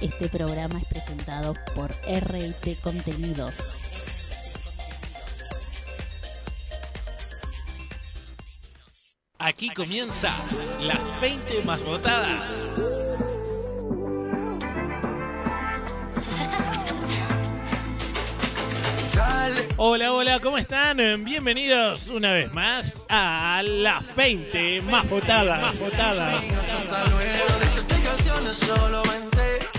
Este programa es presentado por RT Contenidos. Aquí comienza las 20 más votadas. Hola, hola, ¿cómo están? Bienvenidos una vez más a las 20 más votadas. Más votadas.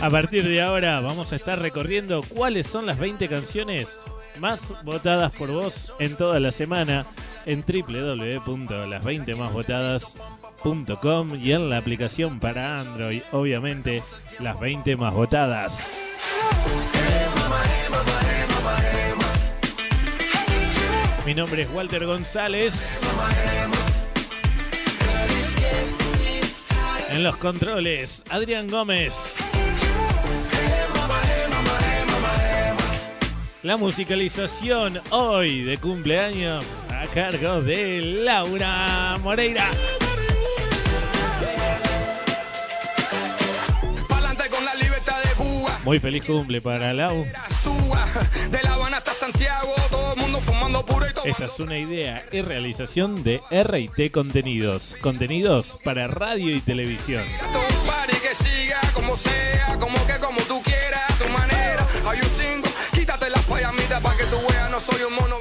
A partir de ahora vamos a estar recorriendo cuáles son las 20 canciones más votadas por vos en toda la semana en www.las20másvotadas.com y en la aplicación para Android, obviamente, las 20 más votadas. Mi nombre es Walter González. En los controles, Adrián Gómez. La musicalización hoy de cumpleaños a cargo de Laura Moreira. Muy feliz cumple para Lau. Suba, de La Habana hasta Santiago, todo el mundo fumando puro y tomando Esta es una idea y realización de RT Contenidos. Contenidos para radio y televisión. Esto es un party que siga como sea, como que como tú quieras, a tu manera. Hay un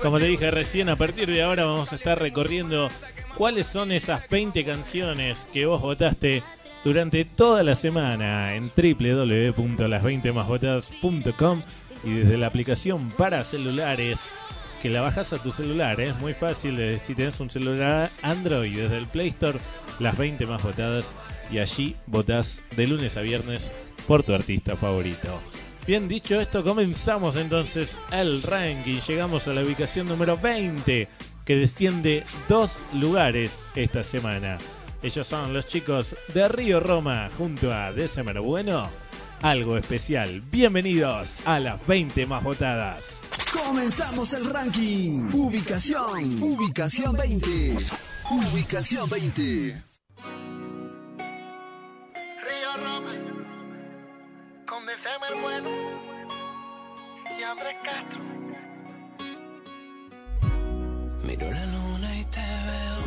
Como te dije recién, a partir de ahora vamos a estar recorriendo cuáles son esas 20 canciones que vos votaste durante toda la semana en www.las20másvotadas.com y desde la aplicación para celulares que la bajas a tu celular, ¿eh? es muy fácil, eh, si tenés un celular Android desde el Play Store, las 20 más votadas y allí votás de lunes a viernes por tu artista favorito. Bien dicho esto, comenzamos entonces el ranking. Llegamos a la ubicación número 20, que desciende dos lugares esta semana. Ellos son los chicos de Río Roma junto a December Bueno. Algo especial. Bienvenidos a las 20 más votadas. Comenzamos el ranking. Ubicación. Ubicación 20. Ubicación 20. Con December Bueno y Andrés Castro. Miro la luna y te veo.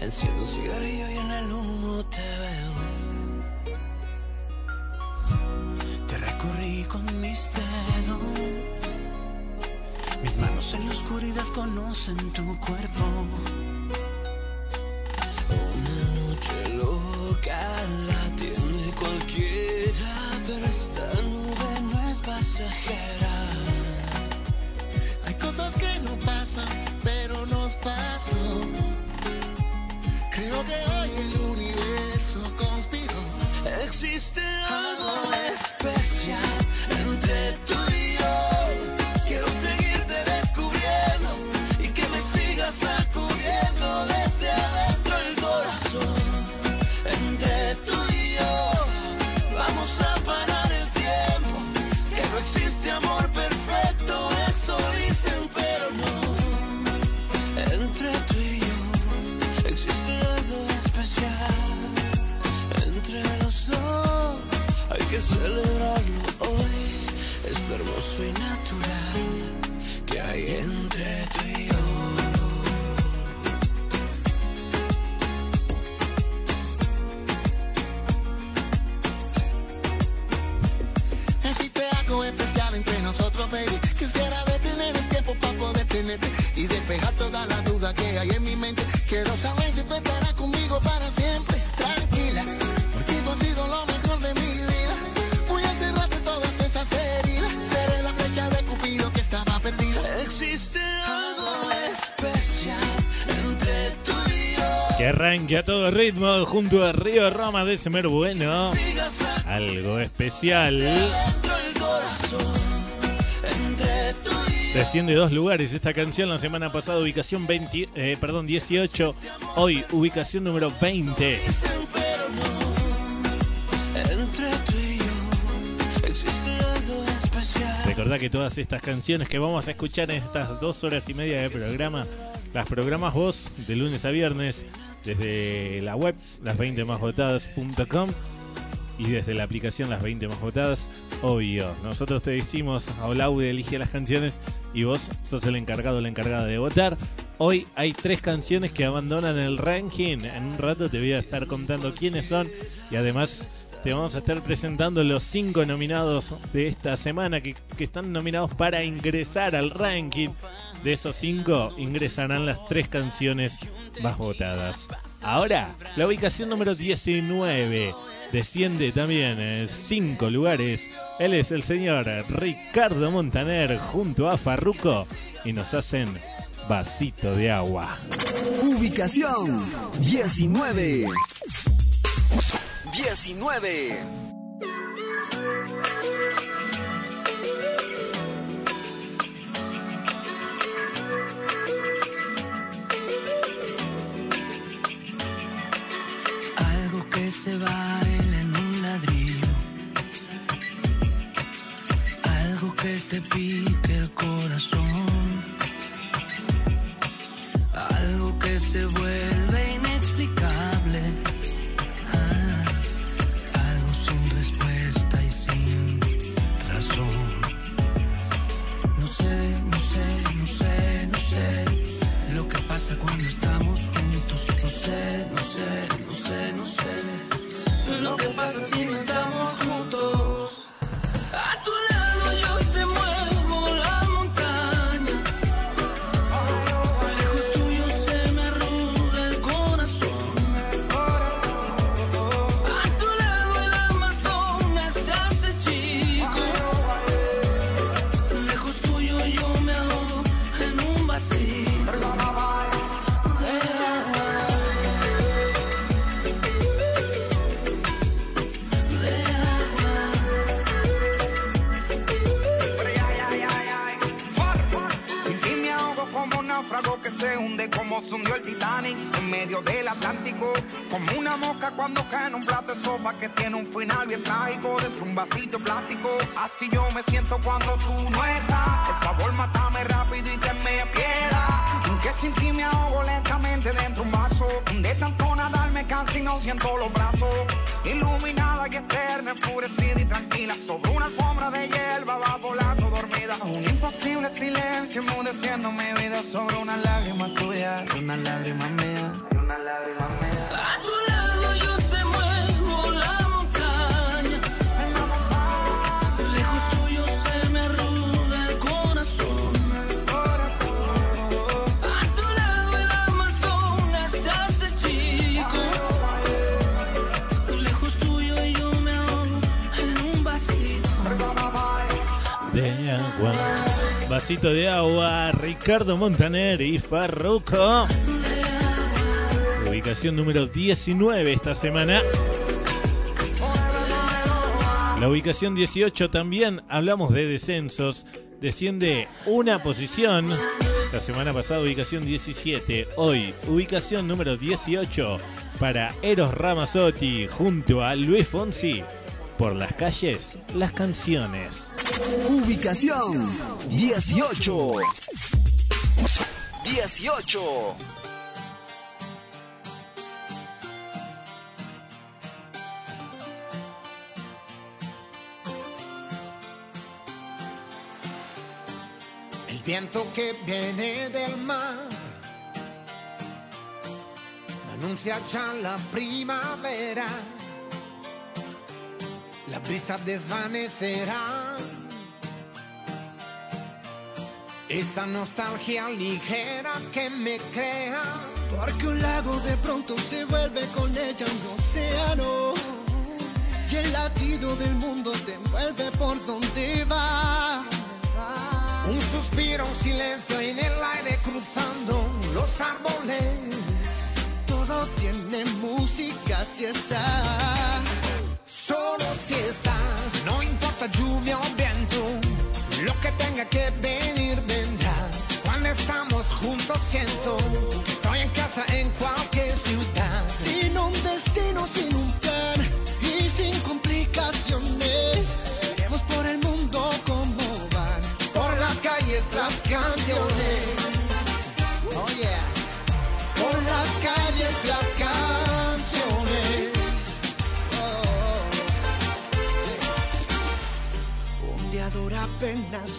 Enciendo un cigarrillo y en el humo te veo. Te recorrí con mis dedos. Mis manos en la oscuridad conocen tu cuerpo. Una noche loca la Existe algo especial entre tú y Quisiera detener el tiempo para poder tenerte y despejar todas las dudas que hay en mi mente. Quiero saber si tú estarás conmigo para siempre. Tranquila, porque tú has sido lo mejor de mi vida. Voy a cerrarte todas esas heridas. Seré la flecha de Cupido que estaba perdida. Existe algo especial entre tú y yo. Que arranque a todo ritmo junto a Río Roma de Semer Bueno. Algo especial. Desciende dos lugares esta canción la semana pasada, ubicación 20, eh, perdón, 18. Hoy, ubicación número 20. dicen, pero no. Entre tú y yo existe algo especial. Recordá que todas estas canciones que vamos a escuchar en estas dos horas y media de programa, las programas vos de lunes a viernes desde la web las20másvotadas.com y desde la aplicación las 20 más votadas, obvio. Nosotros te decimos, Olaude elige las canciones y vos sos el encargado o la encargada de votar. Hoy hay tres canciones que abandonan el ranking. En un rato te voy a estar contando quiénes son y además te vamos a estar presentando los cinco nominados de esta semana que, que están nominados para ingresar al ranking. De esos cinco ingresarán las tres canciones más votadas. Ahora, la ubicación número 19 desciende también en cinco lugares. Él es el señor Ricardo Montaner junto a Farruco y nos hacen vasito de agua. Ubicación 19. 19. Algo que se baila que te pique el corazón. Algo que se vuelve el Titanic en medio del Atlántico. Como una mosca cuando cae en un plato de sopa que tiene un final bien trágico dentro de un vasito plástico. Así yo me siento cuando tú no estás. Por favor, mátame rápido y tenme piedad. Que sin ti me ahogo lentamente dentro de un vaso. De tanto nadar me canso y no siento los brazos. Iluminada y eterna, enfurecida y tranquila. Sobre una alfombra de hierba va volando dormida. Un imposible silencio enmudeciendo mi vida sobre una lágrima tuya, una lágrima mía. Una lágrima mía. Vasito de agua, Ricardo Montaner y Farruco. Ubicación número 19 esta semana. La ubicación 18 también hablamos de descensos. Desciende una posición. La semana pasada ubicación 17. Hoy ubicación número 18 para Eros Ramazzotti junto a Luis Fonsi. Por las calles, las canciones. Ubicación 18. 18. El viento que viene del mar anuncia ya la primavera. La brisa desvanecerá esa nostalgia ligera que me crea. Porque un lago de pronto se vuelve con ella un océano. Y el latido del mundo te envuelve por donde va. Un suspiro, un silencio en el aire cruzando los árboles. Todo tiene música si está. Solo si está, no importa lluvia o viento, lo que tenga que venir vendrá. Cuando estamos juntos siento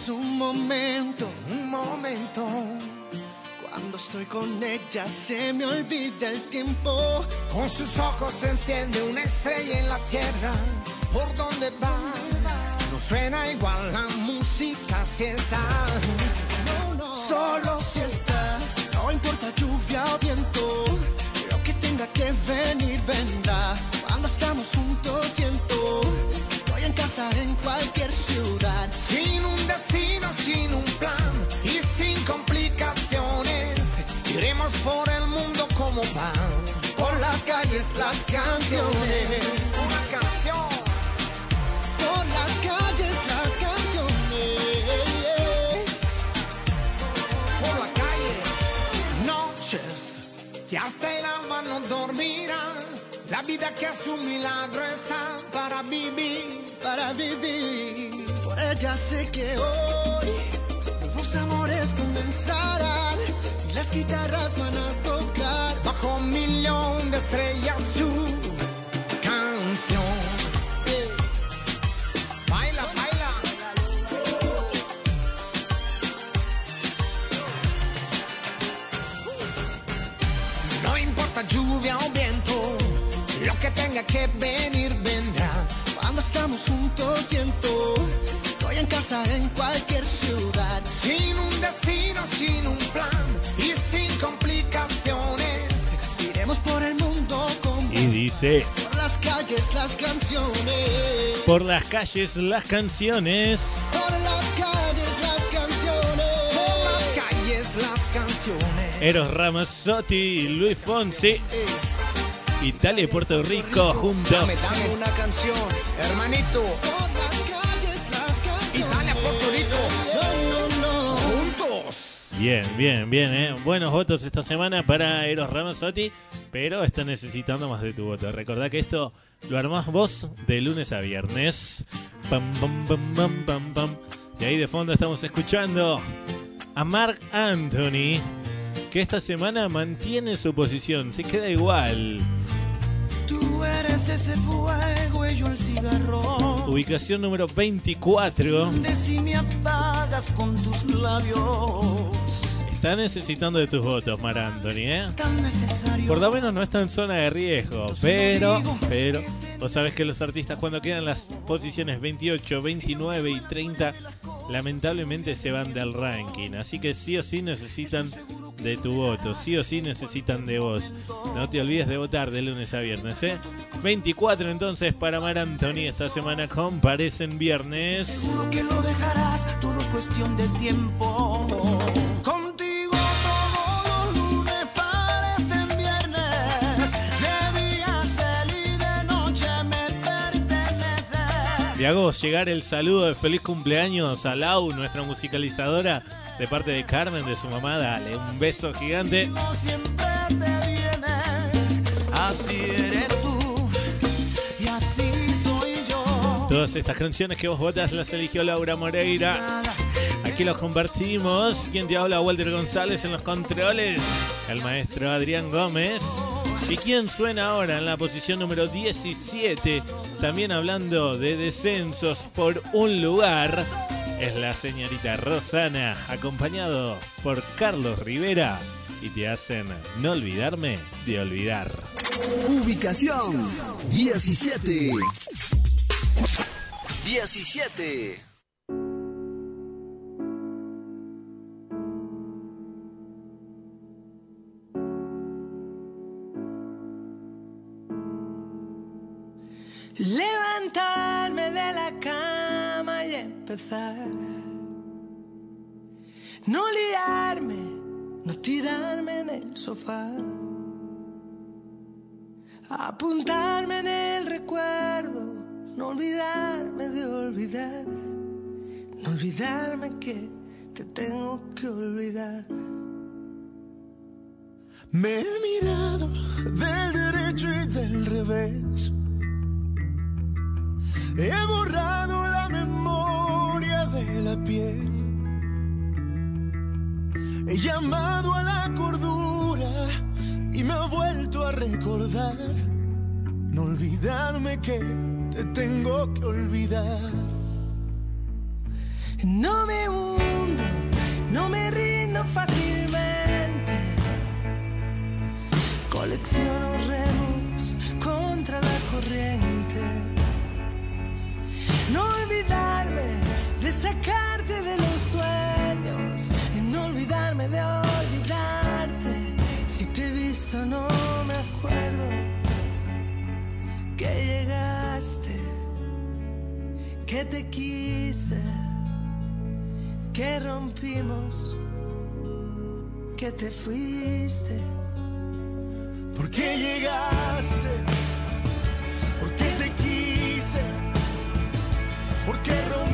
un momento, un momento. Cuando estoy con ella se me olvida el tiempo. Con sus ojos se enciende una estrella en la tierra. ¿Por donde va? No suena igual la música si está. No, no. Solo si está. No importa lluvia o viento. Lo que tenga que venir vendrá. Cuando estamos juntos siento estoy en casa en cualquier ciudad. Sin un destino, sin un plan y sin complicaciones. Iremos por el mundo como van. Por las calles las canciones. Una canción. Por las calles las canciones. por la calle. Noches y hasta el alma no dormirá. La vida que es un milagro está para vivir. para vivir. Por ella sé que hoy amores comenzarán las guitarras van a tocar. Bajo un millón de estrellas su canción. Baila, baila. No importa lluvia o viento, lo que tenga que venir vendrá. Cuando estamos juntos siento casa en cualquier ciudad. Sin un destino, sin un plan y sin complicaciones. Iremos por el mundo como Y dice, por las calles las canciones. por las calles las canciones. Por las calles las canciones. Por las calles las canciones. Eros Ramazzotti y Luis Fonsi. Italia y Puerto Rico juntos. Dame, dame una canción, hermanito. Bien, bien, bien, ¿eh? Buenos votos esta semana para Eros Ramazzotti, pero está necesitando más de tu voto. Recordá que esto lo armás vos de lunes a viernes. Pam, pam, pam, pam, pam, pam. Y ahí de fondo estamos escuchando a Mark Anthony, que esta semana mantiene su posición, se queda igual. Tú eres ese fuego y yo el cigarro. Ubicación número 24. De si me apagas con tus labios. Está necesitando de tus votos, Mar Anthony, ¿eh? Por lo menos no está en zona de riesgo, pero, pero, vos sabés que los artistas cuando quedan las posiciones 28, 29 y 30, lamentablemente se van del ranking. Así que sí o sí necesitan de tu voto, sí o sí necesitan de vos. No te olvides de votar de lunes a viernes, ¿eh? 24 entonces para Mar Anthony esta semana comparecen viernes. Seguro que lo dejarás, todo es cuestión de tiempo. Hago llegar el saludo de feliz cumpleaños a Lau, nuestra musicalizadora, de parte de Carmen, de su mamá. Dale un beso gigante. Todas estas canciones que vos votas las eligió Laura Moreira. Aquí los compartimos. Quien te habla, Walter González en los controles. El maestro Adrián Gómez. ¿Y quién suena ahora en la posición número 17? También hablando de descensos por un lugar. Es la señorita Rosana, acompañado por Carlos Rivera. Y te hacen no olvidarme de olvidar. Ubicación 17. 17. Levantarme de la cama y empezar. No liarme, no tirarme en el sofá. Apuntarme en el recuerdo, no olvidarme de olvidar. No olvidarme que te tengo que olvidar. Me he mirado del derecho y del revés. He borrado la memoria de la piel. He llamado a la cordura y me ha vuelto a recordar. No olvidarme que te tengo que olvidar. No me hundo, no me rindo fácilmente. Colecciono remos contra la corriente. Olvidarme de sacarte de los sueños. No olvidarme de olvidarte. Si te he visto, no me acuerdo que llegaste, que te quise, que rompimos, que te fuiste. ¿Por qué llegaste? ¿Por qué te quise? ¿Por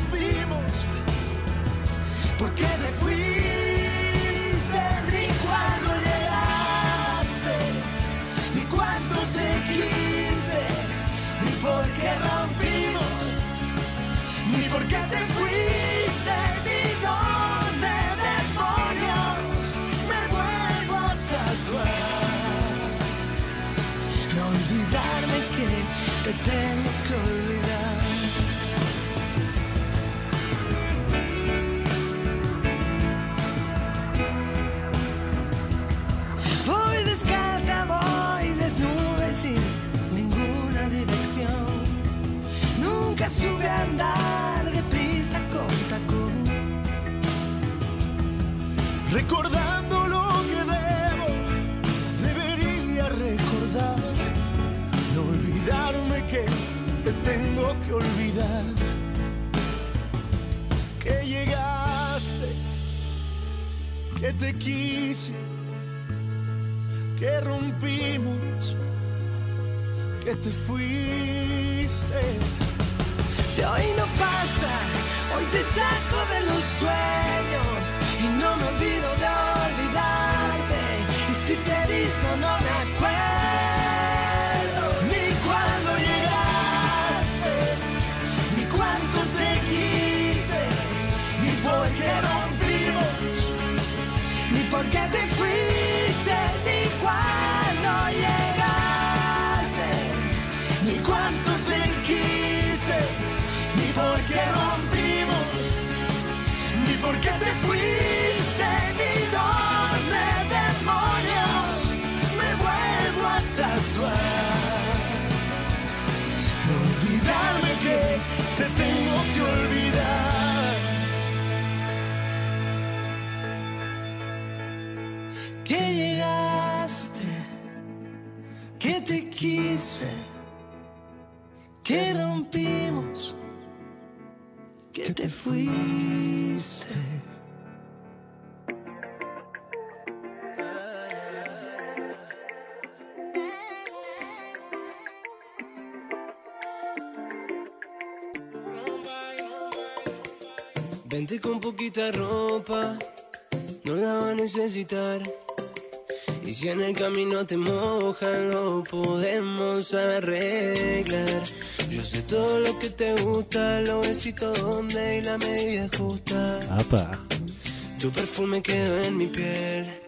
Vente con poquita ropa, no la va a necesitar. Y si en el camino te mojan, lo podemos arreglar. Yo sé todo lo que te gusta, los besitos donde y la medida justa. Apa. Tu perfume quedó en mi piel.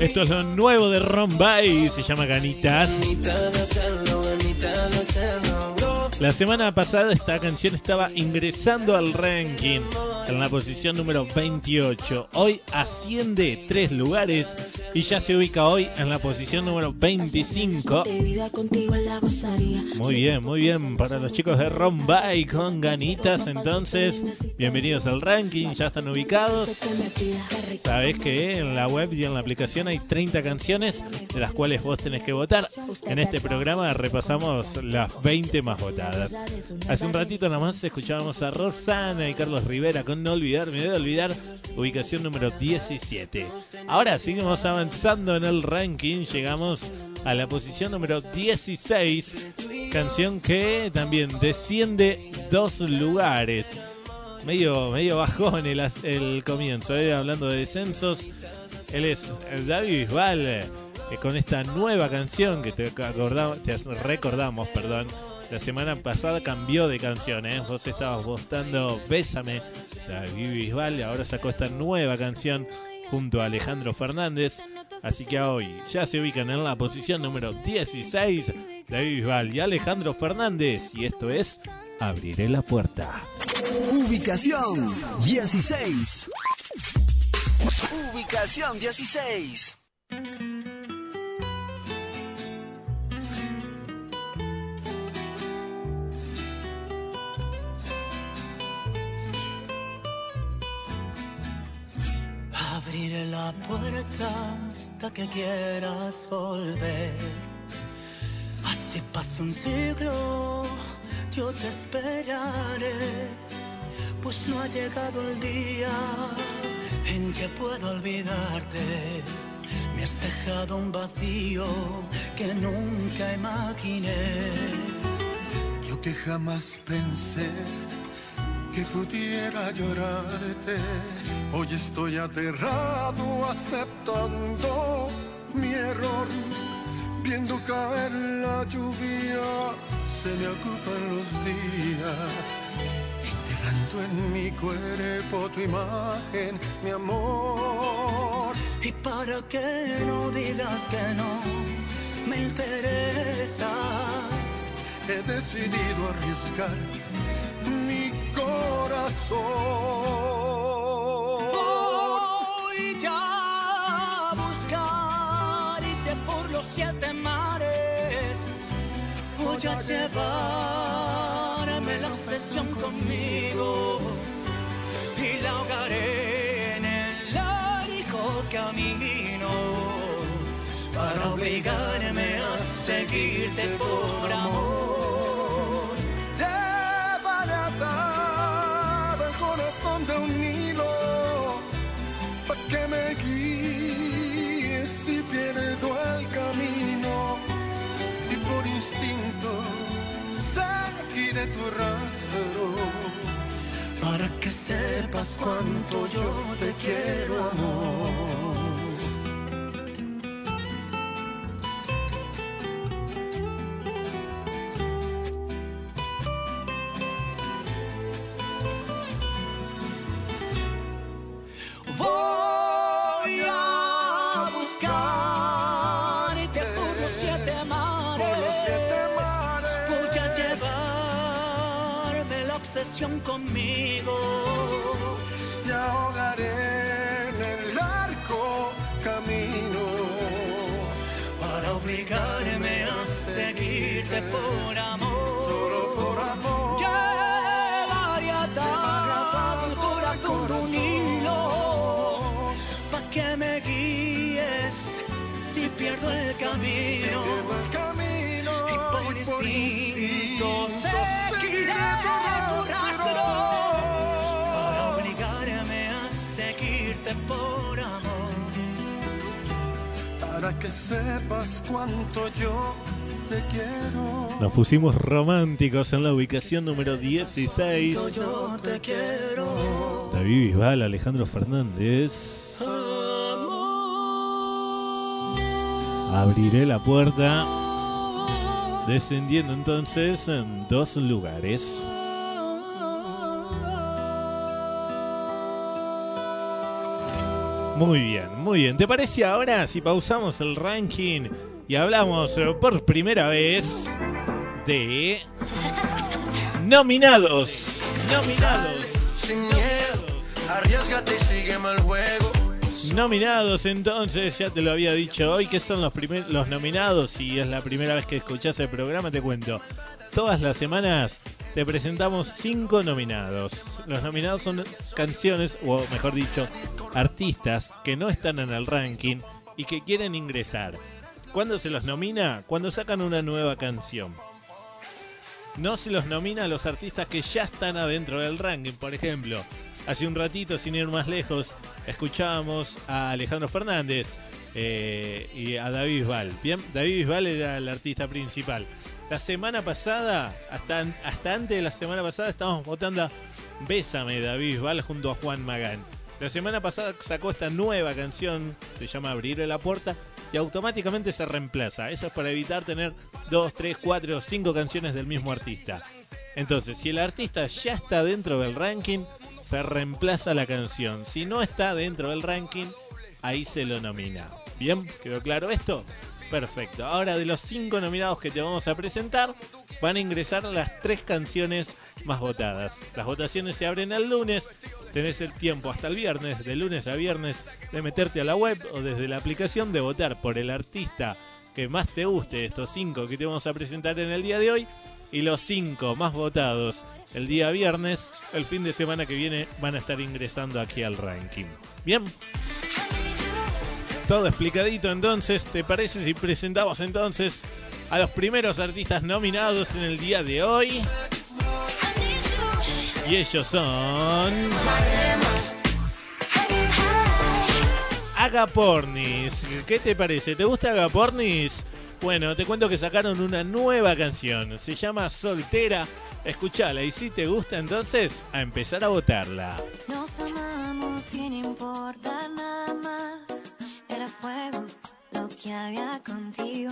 Esto es lo nuevo de Ron Bay, se llama Ganitas. La semana pasada esta canción estaba ingresando al ranking en la posición número 28. Hoy asciende tres lugares y ya se ubica hoy en la posición número 25. Muy bien, muy bien para los chicos de Rombay con ganitas. Entonces, bienvenidos al ranking, ya están ubicados. Sabes que en la web y en la aplicación hay 30 canciones de las cuales vos tenés que votar. En este programa repasamos las 20 más votadas. Hace un ratito nada más escuchábamos a Rosana y Carlos Rivera con No Olvidarme de Olvidar, ubicación número 17. Ahora seguimos avanzando en el ranking, llegamos a la posición número 16, canción que también desciende dos lugares. Medio, medio bajón el, el comienzo, eh, hablando de descensos. Él es David Bisbal eh, con esta nueva canción que te, te recordamos, perdón. La semana pasada cambió de canción, ¿eh? Vos estabas votando Bésame, David Bisbal, y ahora sacó esta nueva canción junto a Alejandro Fernández. Así que hoy ya se ubican en la posición número 16 David Bisbal y Alejandro Fernández. Y esto es Abriré la puerta. Ubicación 16. Ubicación 16. La puerta hasta que quieras volver. Así pasa un siglo, yo te esperaré, pues no ha llegado el día en que puedo olvidarte. Me has dejado un vacío que nunca imaginé. Yo que jamás pensé que pudiera llorarte. Hoy estoy aterrado aceptando mi error. Viendo caer la lluvia, se me ocupan los días. Enterrando en mi cuerpo tu imagen, mi amor. Y para que no digas que no me interesas, He decidido arriesgar mi corazón. Voy ya a buscarte por los siete mares. Voy a llevarme la obsesión conmigo y la ahogaré en el largo camino para obligarme a seguirte por sepas cuánto yo te quiero, amor. Voy a buscarte por los siete mares. Voy a llevarme la obsesión conmigo. Ahogaré en el largo camino para obligarme a seguirte por que sepas cuánto yo te quiero. Nos pusimos románticos en la ubicación número 16. Yo te quiero. David Bisbal, Alejandro Fernández. Abriré la puerta. Descendiendo entonces en dos lugares. Muy bien, muy bien. ¿Te parece ahora si pausamos el ranking y hablamos eh, por primera vez de nominados? Nominados. Sin miedo, arriesgate y sígueme el juego. Nominados, entonces, ya te lo había dicho hoy, que son los, primer- los nominados. Si es la primera vez que escuchás el programa, te cuento. Todas las semanas te presentamos cinco nominados. Los nominados son canciones, o mejor dicho, artistas que no están en el ranking y que quieren ingresar. ¿Cuándo se los nomina? Cuando sacan una nueva canción. No se los nomina a los artistas que ya están adentro del ranking. Por ejemplo, hace un ratito, sin ir más lejos, escuchábamos a Alejandro Fernández eh, y a David Bisbal. Bien, David Bisbal era el artista principal. La semana pasada, hasta, hasta antes de la semana pasada, estábamos votando a Bésame David Bisbal junto a Juan Magán. La semana pasada sacó esta nueva canción, se llama Abrir la puerta, y automáticamente se reemplaza. Eso es para evitar tener dos, tres, cuatro o cinco canciones del mismo artista. Entonces, si el artista ya está dentro del ranking, se reemplaza la canción. Si no está dentro del ranking, ahí se lo nomina. ¿Bien? ¿Quedó claro esto? Perfecto. Ahora de los cinco nominados que te vamos a presentar, van a ingresar las tres canciones más votadas. Las votaciones se abren el lunes. Tenés el tiempo hasta el viernes, de lunes a viernes, de meterte a la web o desde la aplicación de votar por el artista que más te guste de estos cinco que te vamos a presentar en el día de hoy. Y los cinco más votados el día viernes, el fin de semana que viene, van a estar ingresando aquí al ranking. Bien. Todo explicadito entonces, ¿te parece si presentamos entonces a los primeros artistas nominados en el día de hoy? Y ellos son... Agapornis. ¿Qué te parece? ¿Te gusta Agapornis? Bueno, te cuento que sacaron una nueva canción. Se llama Soltera. Escuchala y si te gusta entonces, a empezar a votarla. Nos amamos sin importar nada más. Era fuego lo que había contigo.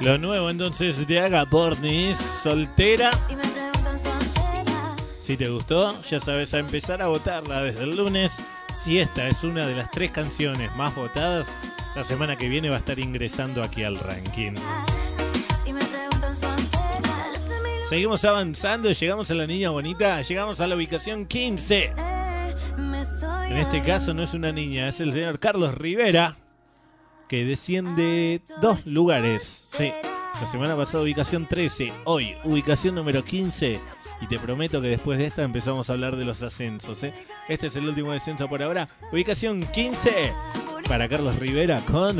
Lo nuevo entonces de Agapornis, soltera. Si soltera. Te gustó, ya sabes a empezar a votarla desde el lunes. Si esta es una de las tres canciones más votadas, la semana que viene va a estar ingresando aquí al ranking. Seguimos avanzando, llegamos a la niña bonita, llegamos a la ubicación 15. Me estoy En este caso no es una niña, es el señor Carlos Rivera, que desciende dos lugares. Sí, la semana pasada ubicación 13, hoy ubicación número 15. Y te prometo que después de esta empezamos a hablar de los ascensos. ¿eh? Este es el último descenso por ahora. Ubicación 15 para Carlos Rivera con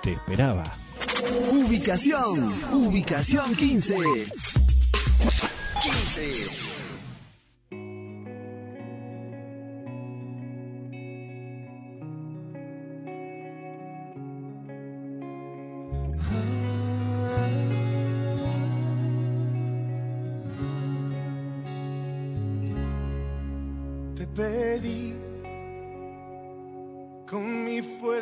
Te esperaba. Ubicación, ubicación 15. 15.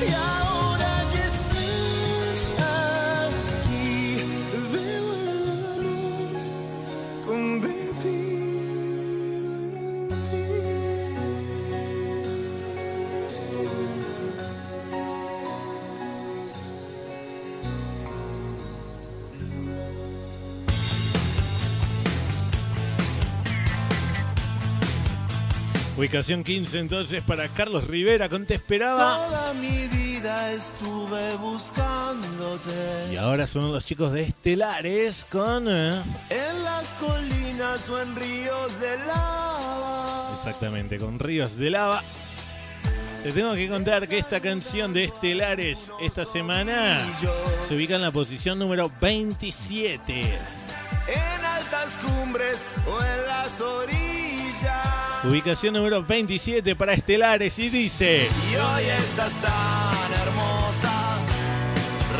Y ahora Ubicación 15 entonces para Carlos Rivera con Te Esperaba. Toda mi vida estuve buscándote Y ahora son los chicos de Estelares con... eh, en las colinas o en ríos de lava. Exactamente, con Ríos de Lava. Te tengo que contar que esta canción de Estelares esta semana se ubica en la posición número 27. En altas cumbres o en las orillas. Ubicación número 27 para Estelares y dice... Y hoy estás tan hermosa,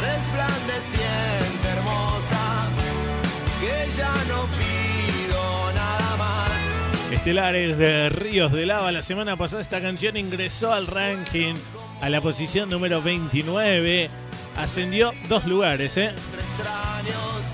resplandeciente hermosa, que ya no pido nada más. Estelares de Ríos de Lava. La semana pasada esta canción ingresó al ranking a la posición número 29. Ascendió dos lugares, ¿eh?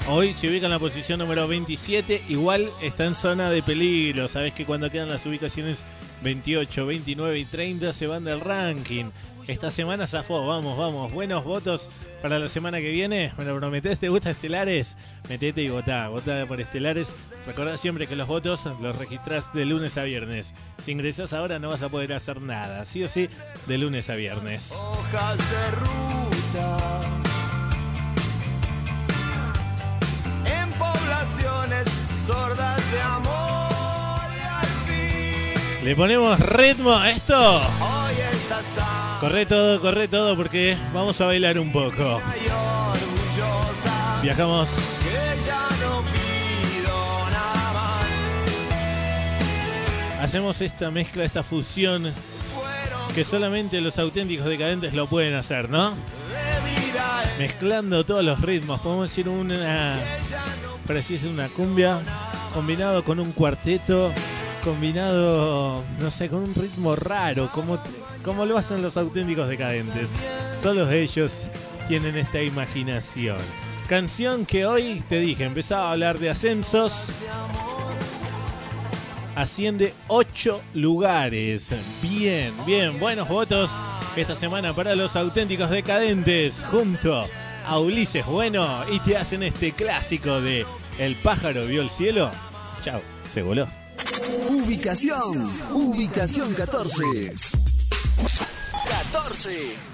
Hoy se ubica en la posición número 27. Igual está en zona de peligro. Sabes que cuando quedan las ubicaciones 28, 29 y 30 se van del ranking. Esta semana zafó. Vamos, vamos. Buenos votos para la semana que viene. Me lo prometés, ¿te gusta Estelares? Metete y votá. Votá por Estelares. Recordá siempre que los votos los registrás de lunes a viernes. Si ingresás ahora no vas a poder hacer nada. Sí o sí, de lunes a viernes. Hojas de ruta. Poblaciones sordas de amor y al fin. ¿Le ponemos ritmo a esto? Hoy estás Corre todo, corre todo porque vamos a bailar un poco. Viajamos que ya no pido nada más. hacemos esta mezcla, esta fusión que solamente los auténticos decadentes lo pueden hacer, ¿no? Mezclando todos los ritmos, podemos decir una, pareciese una cumbia combinado con un cuarteto, combinado, no sé, con un ritmo raro, como, como lo hacen los auténticos decadentes. Solo ellos tienen esta imaginación. Canción que hoy te dije, empezaba a hablar de ascensos asciende 8 lugares. Bien, bien, buenos votos esta semana para los auténticos decadentes junto a Ulises Bueno y te hacen este clásico de El pájaro vio el cielo. Chao, se voló. Ubicación, ubicación 14. 14.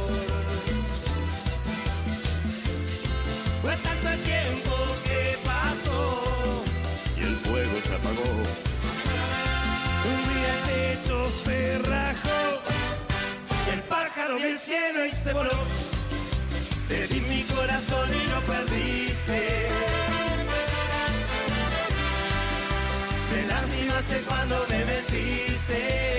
Se voló. Te di mi corazón y lo perdiste. Me lastimaste cuando me metiste.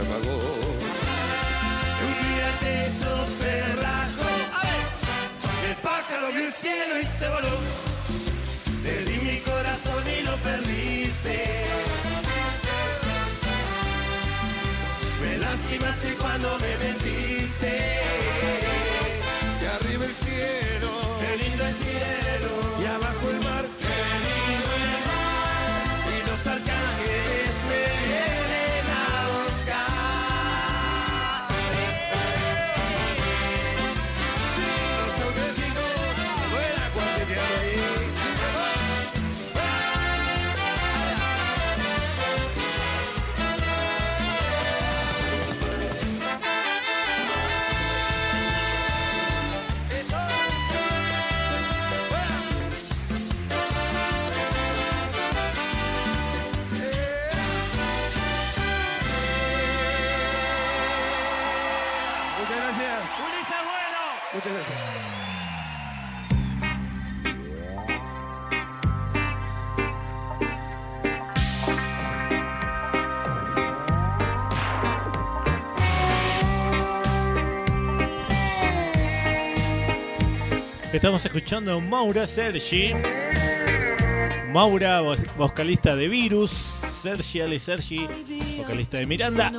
Apagó. Un día el techo se rajó. El pájaro vio el cielo y se voló. Te di mi corazón y lo perdiste. Me lastimaste cuando me mentiste. Estamos escuchando a Maura Sergi. Maura, vo- vocalista de Virus. Sergi Ale Sergi, vocalista de Miranda.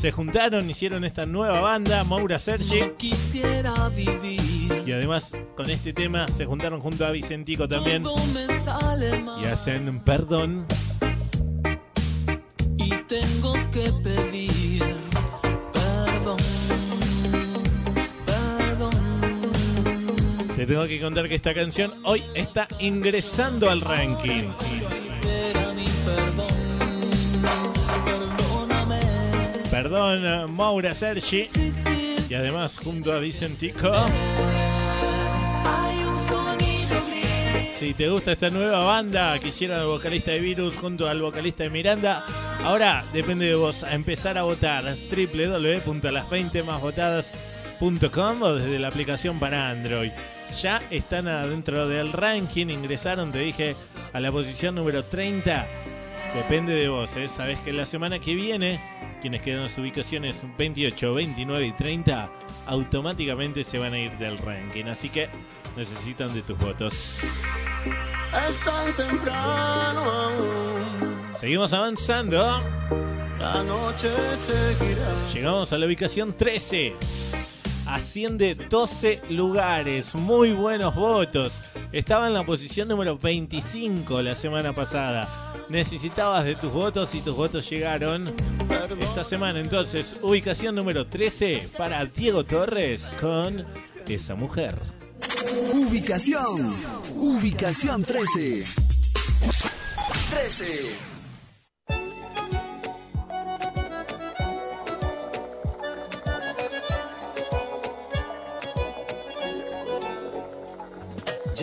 Se juntaron, hicieron esta nueva banda, Maura Sergi. Y además, con este tema se juntaron junto a Vicentico también. Y hacen Perdón. Y tengo que pedir Te tengo que contar que esta canción hoy está ingresando al ranking. Perdón. Maura Sergi. Y además junto a Vicentico. Si te gusta esta nueva banda que hicieron el vocalista de Virus junto al vocalista de Miranda, ahora depende de vos a empezar a votar www.las20másvotadas.com o desde la aplicación para Android. Ya están adentro del ranking, ingresaron, te dije, a la posición número 30. Depende de vos, ¿eh? Sabés que la semana que viene, quienes quedan en las ubicaciones 28, 29 y 30, automáticamente se van a ir del ranking. Así que necesitan de tus votos. Es tan temprano aún, Seguimos avanzando. la noche seguirá. Llegamos a la ubicación 13. Asciende 12 lugares. Muy buenos votos. Estaba en la posición número 25 la semana pasada. Necesitabas de tus votos y tus votos llegaron. Esta semana entonces, ubicación número 13 para Diego Torres con esa mujer. Ubicación. Ubicación 13. 13.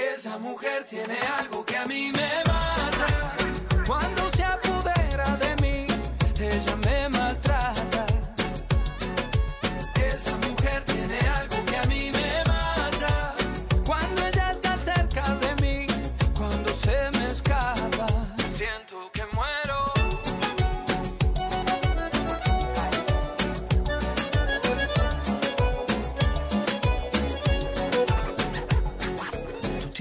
Esa mujer tiene algo que a mí me mata. Cuando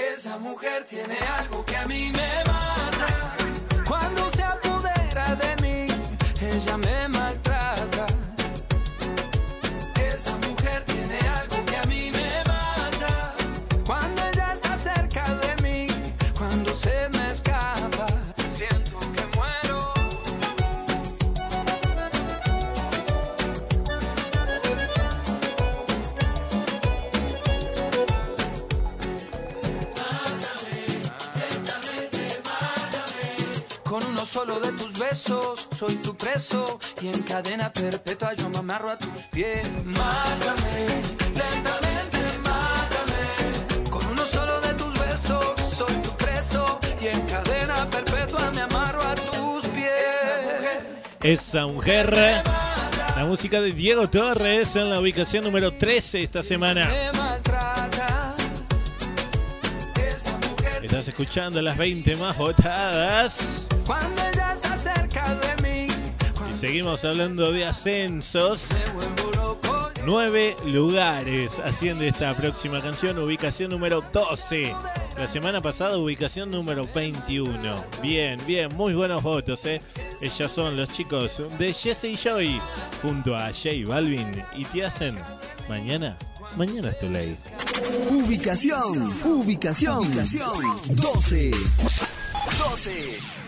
Esa mujer tiene algo que a mí me mata. Cuando solo de tus besos, soy tu preso y en cadena perpetua yo me amarro a tus pies. Mátame, lentamente mátame. Con uno solo de tus besos, soy tu preso y en cadena perpetua me amarro a tus pies. Esa mujer. La música de Diego Torres en la ubicación número 13 esta semana. Me maltrata. Esa mujer Estás escuchando las 20 más votadas. Cuando ella está cerca de mí, Y seguimos hablando de ascensos. Nueve lugares asciende esta próxima canción, ubicación número 12. La semana pasada, ubicación número 21. Bien, bien, muy buenos votos, ¿eh? Ellas son los chicos de Jesse y Joy, junto a J Balvin, y te hacen mañana. Mañana es tu ley. Ubicación, ubicación, ubicación 12. 12.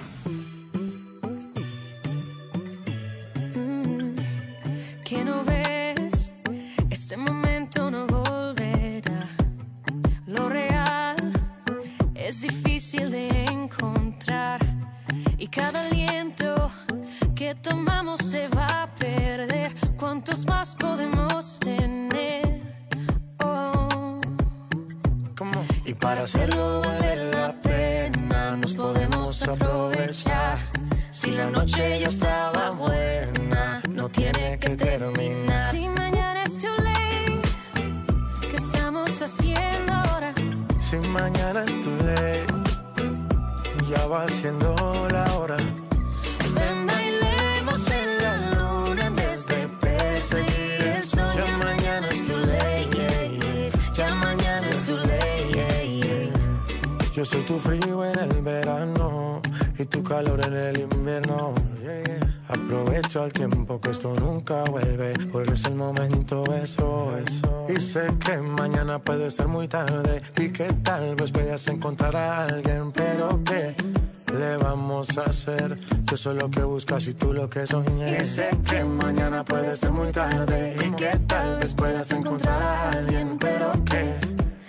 Que no ves, este momento no volverá. Lo real es difícil de encontrar y cada aliento que tomamos se va a perder. ¿Cuántos más podemos tener? Oh. Y para hacerlo tu calor en el invierno. yeah. Aprovecho el tiempo que esto nunca vuelve, porque es el momento eso, eso. Y sé que mañana puede ser muy tarde y que tal vez puedas encontrar a alguien, pero que le vamos a hacer? Yo soy lo que buscas y tú lo que soñé. Y sé que mañana puede ser muy tarde y que tal vez puedas encontrar a alguien, pero que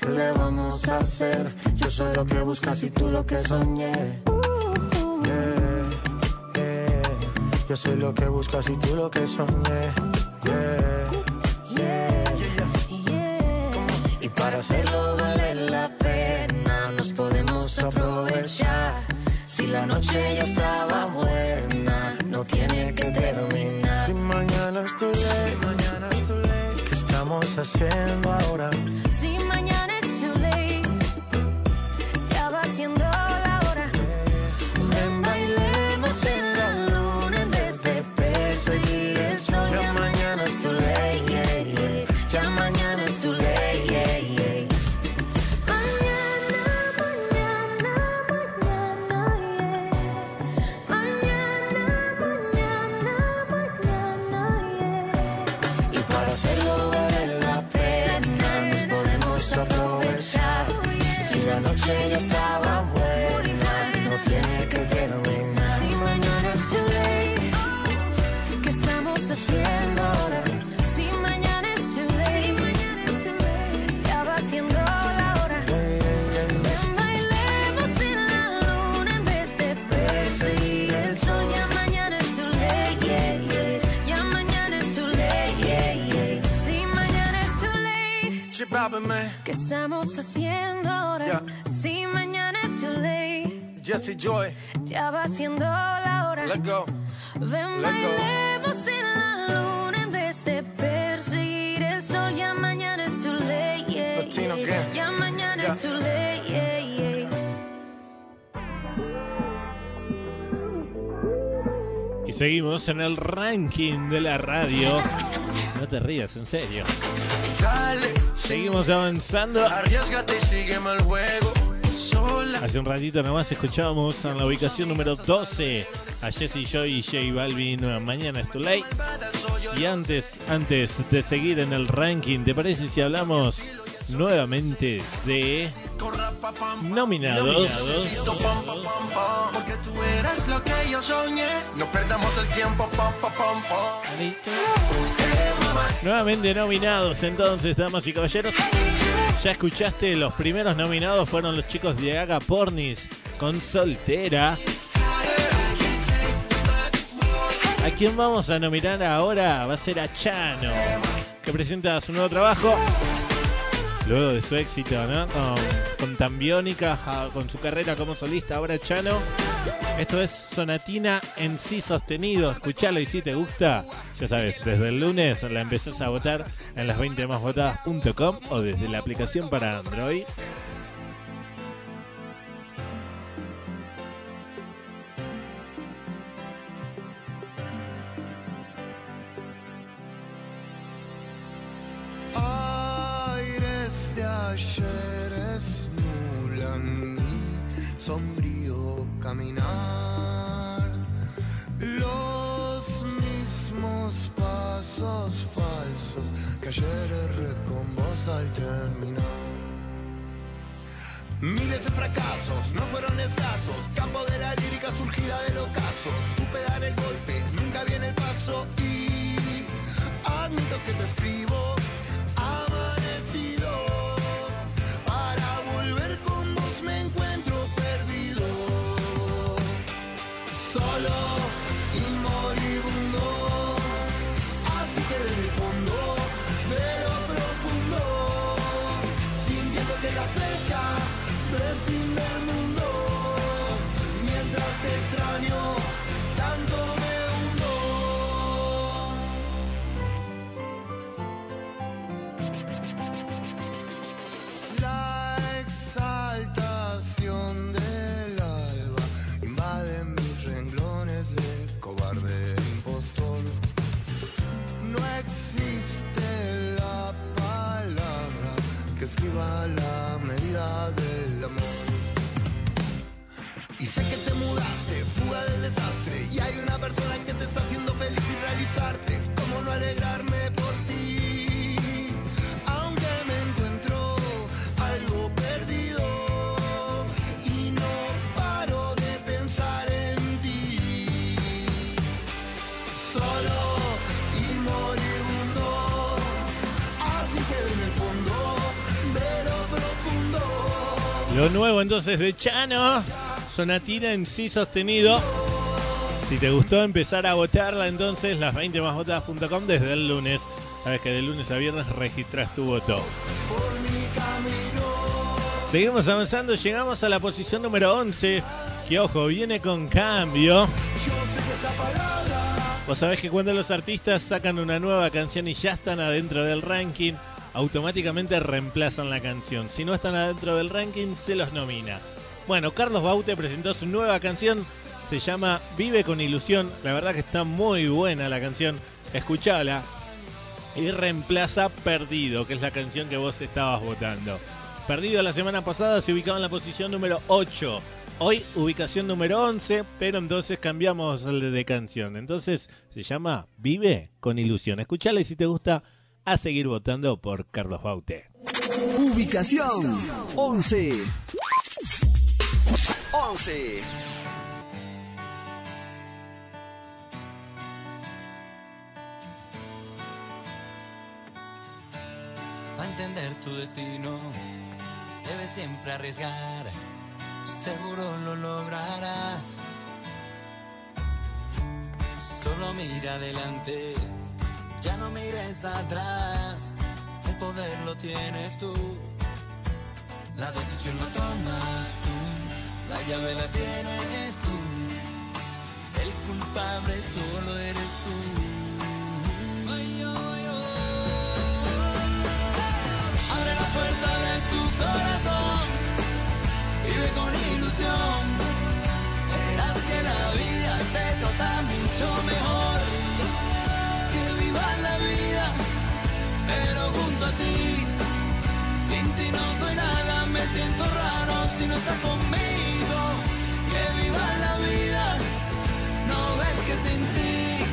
le vamos a hacer? Yo soy lo que buscas y tú lo que soñé. Yo soy lo que buscas y tú lo que soñé. Yeah, yeah. Y para hacerlo vale la pena, nos podemos aprovechar. Si la noche ya estaba buena, no tiene que terminar. Si mañana es tu ley, mañana es tu ley. ¿Qué estamos haciendo ahora? Si mañana haciendo ahora? Si mañana es too late, ya va siendo la hora. Ven, bailemos en la luna en vez de perseguir el sol. Ya mañana es too late, yeah, yeah. ya mañana es too late. yeah, yeah. Si mañana es too late, Chip out, man. ¿qué estamos haciendo ahora? Si mañana es too late. Jesse Joy. Ya va siendo la hora. Let go. Ven, Let go. Bailemos en la luna en vez de perseguir el sol. Ya mañana es too late, yeah, Latino yeah. gang. Ya mañana es Yeah. too late, yeah, yeah. Y seguimos en el ranking de la radio. No te rías, en serio. Seguimos avanzando. arriesgate y sígueme el juego. Hace un ratito nomás escuchábamos en la ubicación número 12 a Jesse Joy y J Balvin. Mañana es too late. Y antes, antes de seguir en el ranking, ¿te parece si hablamos nuevamente de nominados? Listo, pam, pam, pam, pam. Porque tú eres lo que yo soñé. No perdamos el tiempo, pam, pam, pam, pam. Nuevamente nominados, entonces, damas y caballeros. Ya escuchaste, los primeros nominados fueron los chicos de Aga Pornis con Soltera. ¿A quién vamos a nominar ahora? Va a ser a Chano, que presenta su nuevo trabajo. Luego de su éxito, ¿no? Con, con Tambiónica, con su carrera como solista, ahora Chano. Esto es Sonatina en sí sostenido. Escuchalo y si te gusta, ya sabes, desde el lunes la empezás a votar en las 20 másvotadas.com o desde la aplicación para Android. Aires de ayer esmulan mi sombrío caminar. Los mismos pasos falsos que ayer erré con vos al terminar. Miles de fracasos no fueron escasos. Campo de la lírica surgida del ocaso. Supe dar el golpe, nunca viene el paso. Y admito que te escribo desastre. Y hay una persona que te está haciendo feliz y realizarte. ¿Cómo no alegrarme por ti? Aunque me encuentro algo perdido. Y no paro de pensar en ti. Solo y moribundo. Así que en el fondo de lo profundo. Lo nuevo entonces de Chano, Sonatina en sí sostenido. Si te gustó empezar a votarla entonces, las 20 másvotadas.com desde el lunes. Sabes que de lunes a viernes registras tu voto. Seguimos avanzando, llegamos a la posición número 11, que ojo, viene con cambio. Vos sabés que cuando los artistas sacan una nueva canción y ya están adentro del ranking, automáticamente reemplazan la canción. Si no están adentro del ranking, se los nomina. Bueno, Carlos Baute presentó su nueva canción, se llama Vive con Ilusión. La verdad que está muy buena la canción, escuchala. Y reemplaza Perdido, que es la canción que vos estabas votando. Perdido la semana pasada se ubicaba en la posición número 8. Hoy ubicación número 11, pero entonces cambiamos de canción. Entonces se llama Vive con Ilusión. Escuchala y si te gusta, a seguir votando por Carlos Baute. Ubicación 11. 11. Para entender tu destino, debes siempre arriesgar. Seguro lo lograrás. Solo mira adelante, ya no mires atrás. El poder lo tienes tú, la decisión lo tomas tú, la llave la tienes tú. El culpable solo eres tú. Conmigo. Que vivas la vida, no ves que sin ti,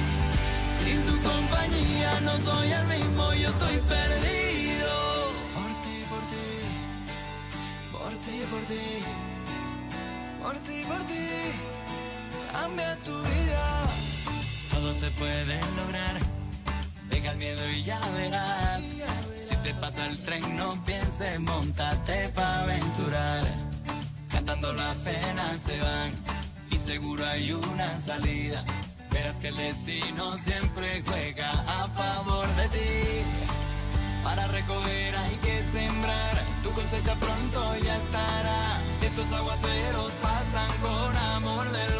sin tu compañía no soy el mismo, yo estoy perdido. Por ti, por ti, por ti, por ti, por ti, por ti, cambia tu vida. Todo se puede lograr, deja el miedo y ya verás. Si te pasa el tren, no pienses, montate pa' aventurar. Cantando las penas se van y seguro hay una salida. Verás que el destino siempre juega a favor de ti. Para recoger hay que sembrar, tu cosecha pronto ya estará. Estos aguaceros pasan con amor del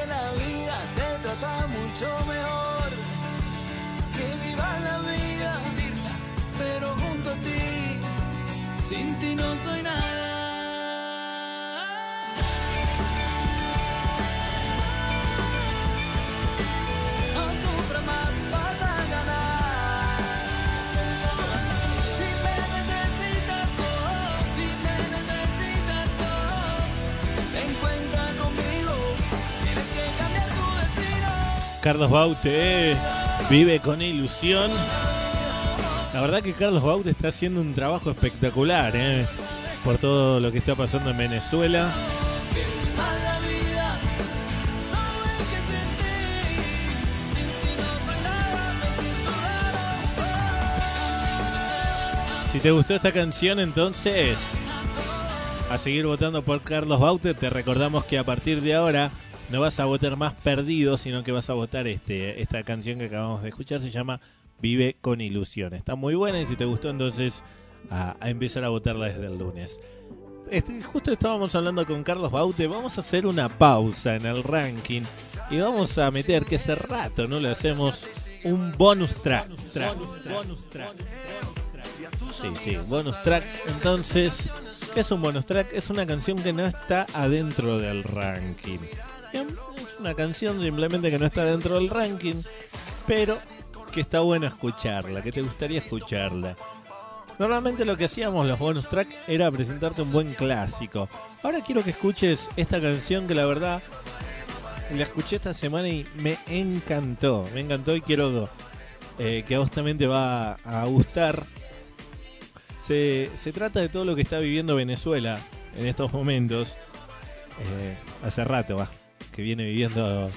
que la vida te trata mucho mejor. Que viva la vida, pero junto a ti, sin ti no soy nada. Carlos Baute eh, vive con ilusión. La verdad que Carlos Baute está haciendo un trabajo espectacular eh, por todo lo que está pasando en Venezuela. Si te gustó esta canción, entonces a seguir votando por Carlos Baute. Te recordamos que a partir de ahora no vas a votar más perdido, sino que vas a votar este, esta canción que acabamos de escuchar. Se llama Vive con Ilusión. Está muy buena y si te gustó, entonces a, a empezar a votarla desde el lunes. Este, justo estábamos hablando con Carlos Baute. Vamos a hacer una pausa en el ranking y vamos a meter que hace rato no le hacemos un bonus track. track, bonus track. Sí, sí, bonus track. Entonces, ¿qué es un bonus track? Es una canción que no está adentro del ranking. Es una canción simplemente que no está dentro del ranking, pero que está buena escucharla, que te gustaría escucharla. Normalmente lo que hacíamos los bonus track era presentarte un buen clásico. Ahora quiero que escuches esta canción que la verdad la escuché esta semana y me encantó. Me encantó y quiero eh, que a vos también te va a gustar. Se, se trata de todo lo que está viviendo Venezuela en estos momentos. Eh, hace rato va, que viene viviendo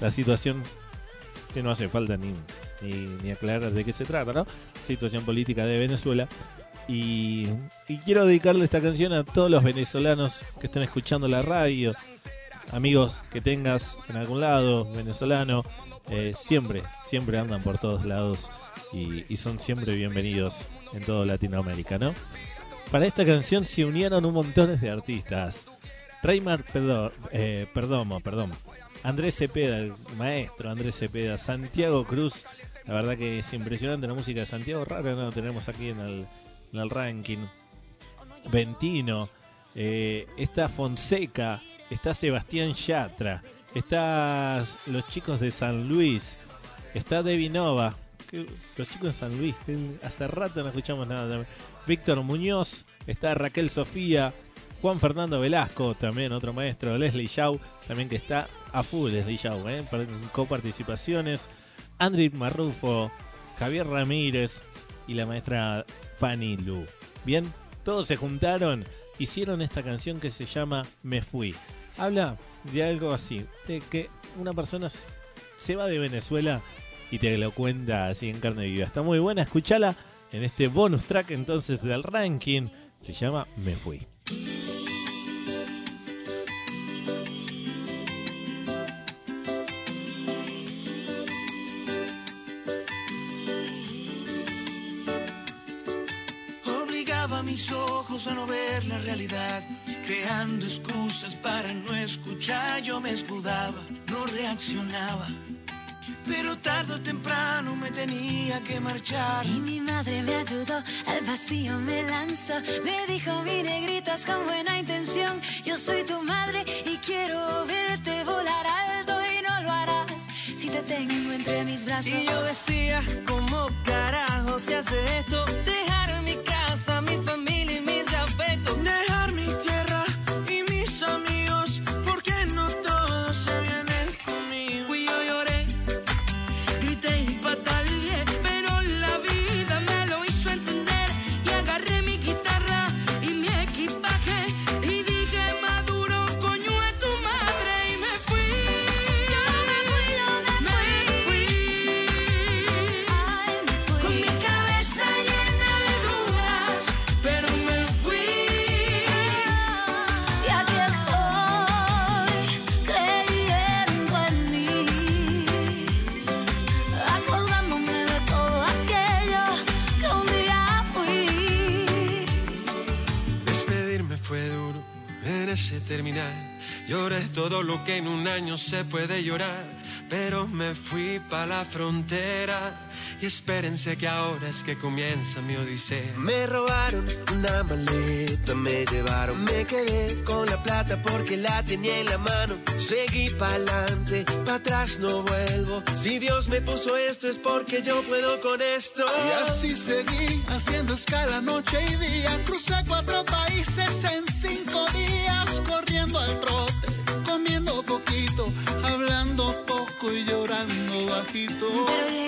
la situación que no hace falta ni, ni, ni aclarar de qué se trata, ¿no? Situación política de Venezuela. Y, y quiero dedicarle esta canción a todos los venezolanos que estén escuchando la radio, amigos que tengas en algún lado, venezolano, eh, siempre, siempre andan por todos lados y, y son siempre bienvenidos en toda Latinoamérica, ¿no? Para esta canción se unieron un montón de artistas. Reymar Pedo- eh, Perdomo, perdón. Andrés Cepeda, el maestro Andrés Cepeda, Santiago Cruz. La verdad que es impresionante la música de Santiago, rara no la tenemos aquí en el, ranking. Ventino, eh, está Fonseca, está Sebastián Yatra, está los chicos de San Luis, está Devi Nova, que- los chicos de San Luis, hace rato no escuchamos nada. Víctor Muñoz, está Raquel Sofía, Juan Fernando Velasco, también otro maestro, Leslie Shaw, también que está a full Leslie Shaw, ¿eh? Par- coparticipaciones, Andrit Marrufo, Javier Ramírez y la maestra Fanny Lu. Bien, todos se juntaron, hicieron esta canción que se llama Me Fui. Habla de algo así, de que una persona se va de Venezuela y te lo cuenta así en carne viva. Está muy buena, escúchala en este bonus track entonces del ranking. Se llama Me Fui. Mis ojos a no ver la realidad, creando excusas para no escuchar. Yo me escudaba, no reaccionaba, pero tarde o temprano me tenía que marchar. Y mi madre me ayudó, al vacío me lanzó. Me dijo, mi negrita, con buena intención. Yo soy tu madre y quiero verte tengo entre mis brazos. Y yo decía, ¿cómo carajo se hace esto? Dejar mi casa, mi familia y mis afectos. Lloré todo lo que en un año se puede llorar. Pero me fui pa' la frontera. Y espérense que ahora es que comienza mi odisea. Me robaron una maleta, me llevaron, me quedé con la plata porque la tenía en la mano. Seguí pa'lante, pa' atrás no vuelvo. Si Dios me puso esto es porque yo puedo con esto. Y así seguí haciendo escala noche y día. Crucé cuatro países en cinco días, corriendo al trote, comiendo poquito, hablando poco y llorando bajito. Pero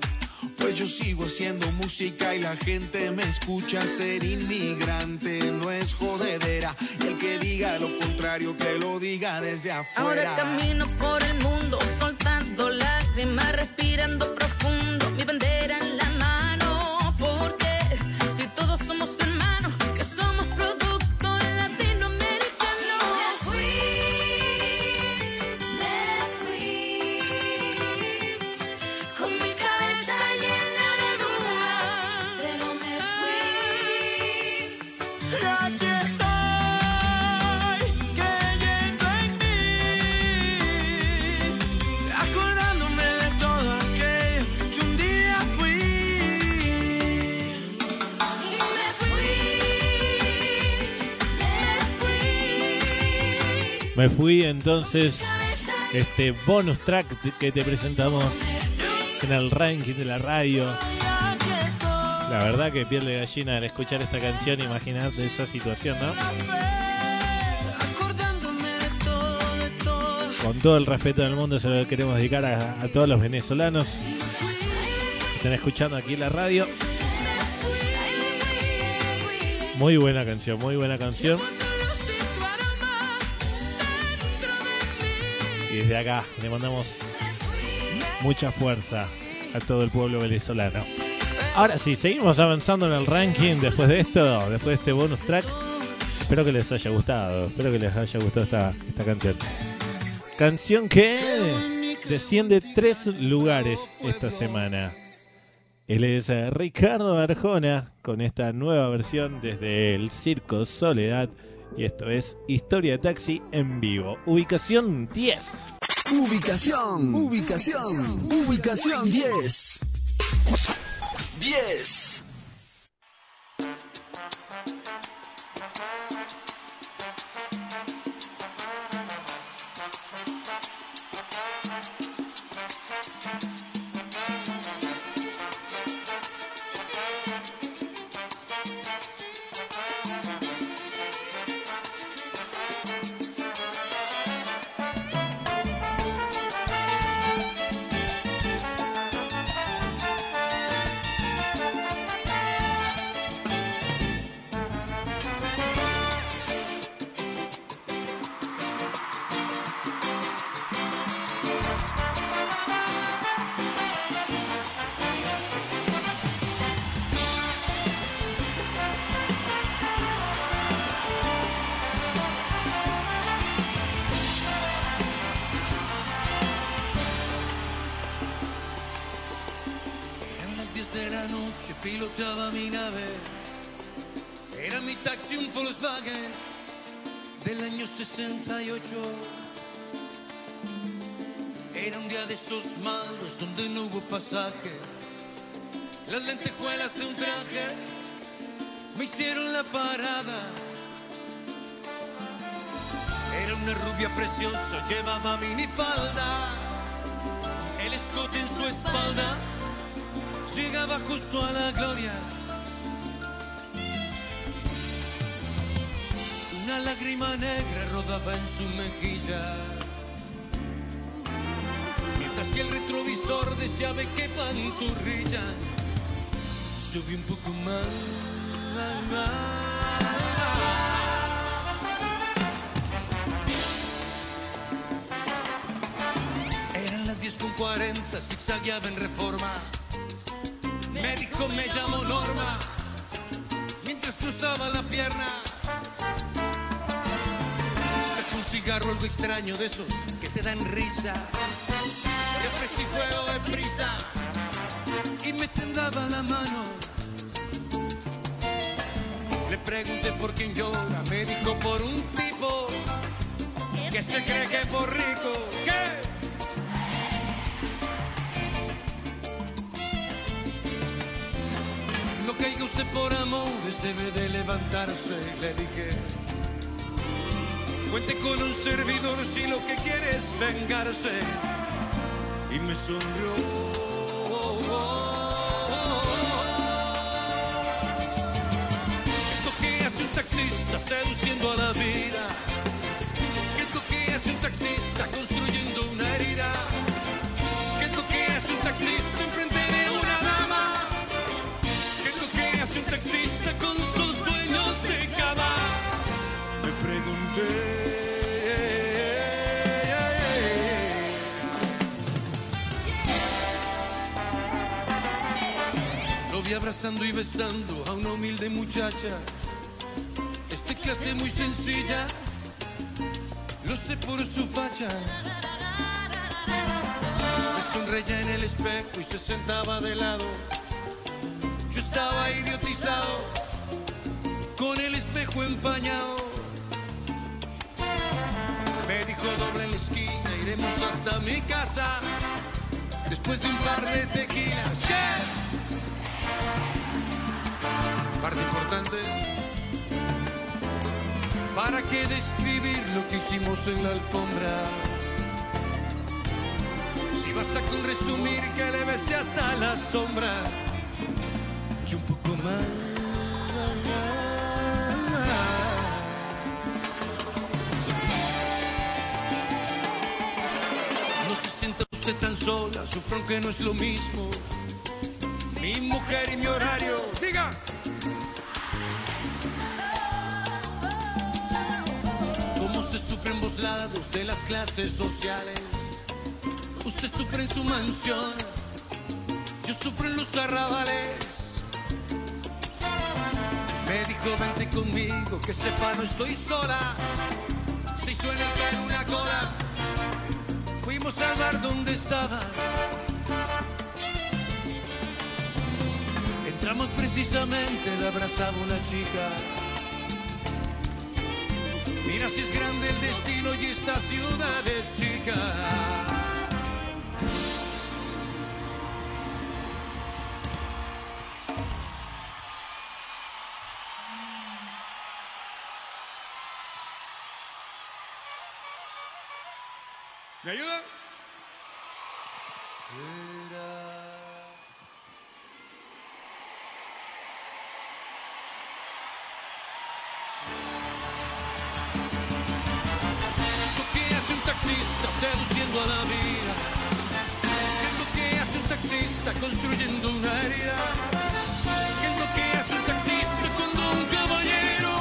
Pues yo sigo haciendo música y la gente me escucha. Ser inmigrante no es jodedera. Y el que diga lo contrario, que lo diga desde Ahora afuera. camino por el mundo, Me fui entonces este bonus track que te presentamos en el ranking de la radio. La verdad que piel de gallina al escuchar esta canción, imaginarte esa situación, ¿no? Con todo el respeto del mundo se lo queremos dedicar a, todos los venezolanos que están escuchando aquí la radio. Muy buena canción, muy buena canción. Y desde acá le mandamos mucha fuerza a todo el pueblo venezolano. Ahora sí, seguimos avanzando en el ranking después de esto, después de este bonus track. Espero que les haya gustado, espero que les haya gustado esta, esta canción. Canción que desciende tres lugares esta semana. Él es Ricardo Arjona con esta nueva versión desde el Circo Soledad. Y esto es Historia de Taxi en vivo. Ubicación 10. Ubicación, ubicación, ubicación 10. 10. Taxi un Volkswagen del año 68. Era un día de esos malos donde no hubo pasaje. Las lentejuelas de un traje me hicieron la parada. Era una rubia preciosa, llevaba minifalda. El escote en su espalda llegaba justo a la gloria. Una lágrima negra rodaba en su mejilla. Mientras que el retrovisor deseaba que panturrilla. Yo un poco más. Eran las 10 con 40, zigzagueaba en reforma. Me dijo, me llamo Norma, mientras cruzaba la pierna. Cigarro algo extraño de esos que te dan risa. Le ofrecí fuego de prisa y me tendaba la mano. Le pregunté por quién llora, me dijo por un tipo que se cree que es por rico. ¿Qué? No caiga usted por amores, debe de levantarse, le dije. Cuente con un servidor si lo que quiere es vengarse. Y me sonrió. Abrazando y besando a una humilde muchacha. Este clase muy sencilla, lo sé por su facha. Me sonreía en el espejo y se sentaba de lado. Yo estaba idiotizado, con el espejo empañado. Me dijo doble en la esquina, iremos hasta mi casa. Después de un par de tequilas. ¿Qué? Parte importante. ¿Para qué describir lo que hicimos en la alfombra? Si basta con resumir que le besé hasta la sombra y un poco más. No se sienta usted tan sola, sufro que no es lo mismo. Mi mujer y mi horario, de las clases sociales. Usted sufre en su mansión, yo sufro en los arrabales. Me dijo vente conmigo, que sepa no estoy sola. Si suena pelo una cola, fuimos al bar donde estaba. Entramos precisamente, le abrazaba una chica. Mira si es grande el destino y esta ciudad es chica. ¿Me ayuda? ¿Qué seduciendo a la vida? ¿Qué es lo que hace un taxista construyendo una herida? ¿Qué es lo que hace un taxista cuando un caballero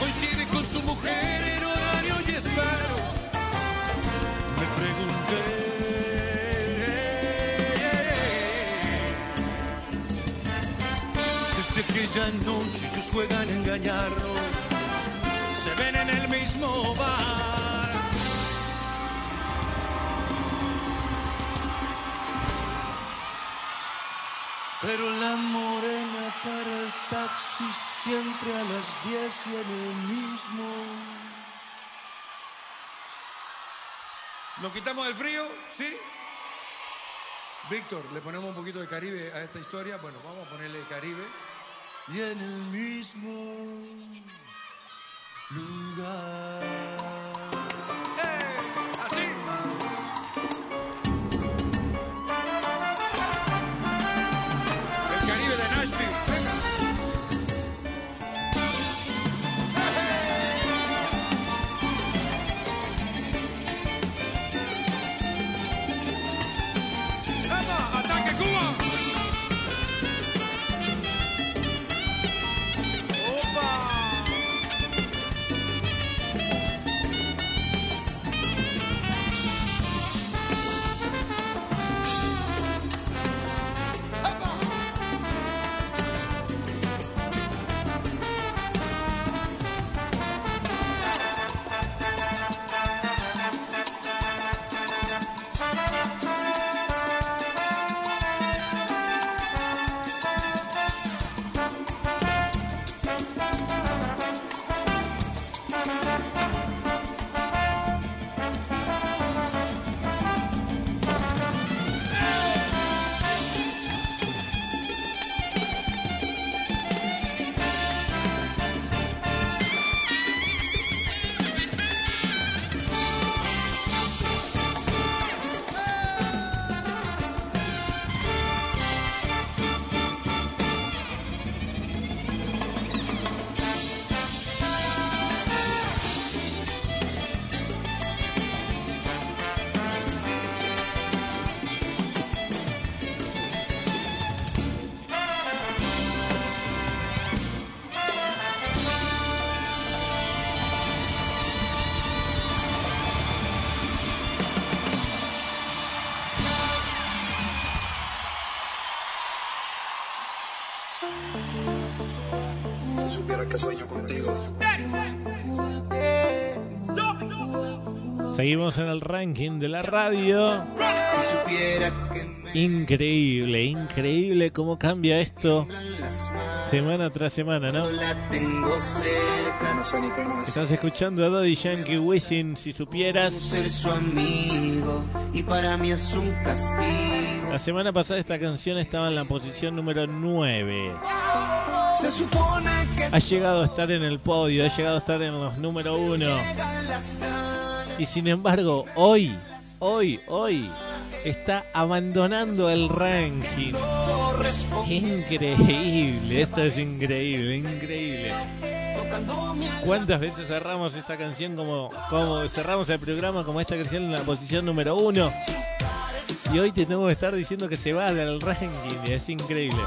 coincide con su mujer en horario y espero? Me pregunté. Desde aquella noche ellos juegan a engañarnos se ven en el mismo bar. Pero la morena para el taxi siempre a las 10 y en el mismo. ¿Nos quitamos el frío? ¿Sí? Víctor, ¿le ponemos un poquito de Caribe a esta historia? Bueno, vamos a ponerle Caribe. Y en el mismo lugar. Contigo. Seguimos en el ranking de la radio. Increíble, increíble cómo cambia esto semana tras semana, ¿no? Estás escuchando a Daddy Yankee Wisin, si supieras. ser su amigo y para mí es un castigo. La semana pasada esta canción estaba en la posición número 9. Se Ha llegado a estar en el podio, ha llegado a estar en los número uno. Y sin embargo, hoy, hoy, hoy, está abandonando el ranking. Increíble, esto es increíble, increíble. ¿Cuántas veces cerramos esta canción como, como cerramos el programa como esta canción en la posición número uno? Y hoy te tengo que estar diciendo que se va del ranking, es increíble.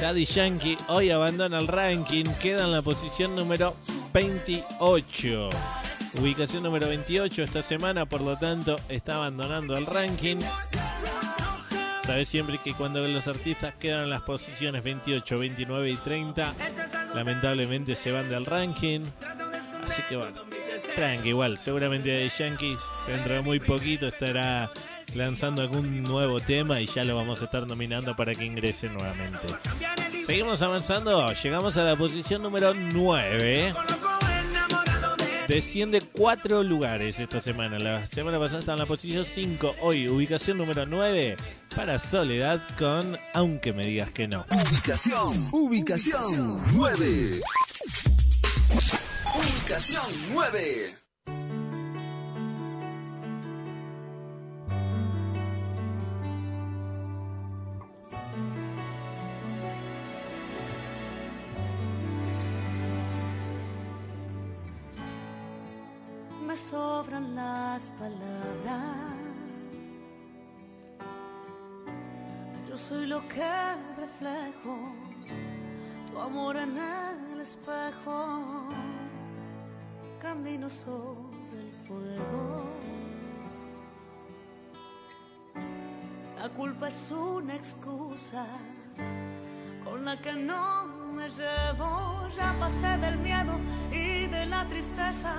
Daddy Yankee hoy abandona el ranking, queda en la posición número 28. Ubicación número 28 esta semana, por lo tanto, está abandonando el ranking. Sabes siempre que cuando los artistas quedan en las posiciones 28, 29 y 30, lamentablemente se van del ranking. Así que bueno, tranqui igual, seguramente de Yankees dentro de muy poquito estará lanzando algún nuevo tema y ya lo vamos a estar nominando para que ingrese nuevamente. Seguimos avanzando, llegamos a la posición número 9. Desciende cuatro lugares esta semana. La semana pasada estaba en la posición 5. Hoy, ubicación número 9 para Soledad con Aunque me digas que no. Ubicación, ubicación 9. Ubicación 9. Las palabras. Yo soy lo que reflejo, tu amor en el espejo. Camino sobre el fuego. La culpa es una excusa con la que no llevo. Ya pasé del miedo y de la tristeza.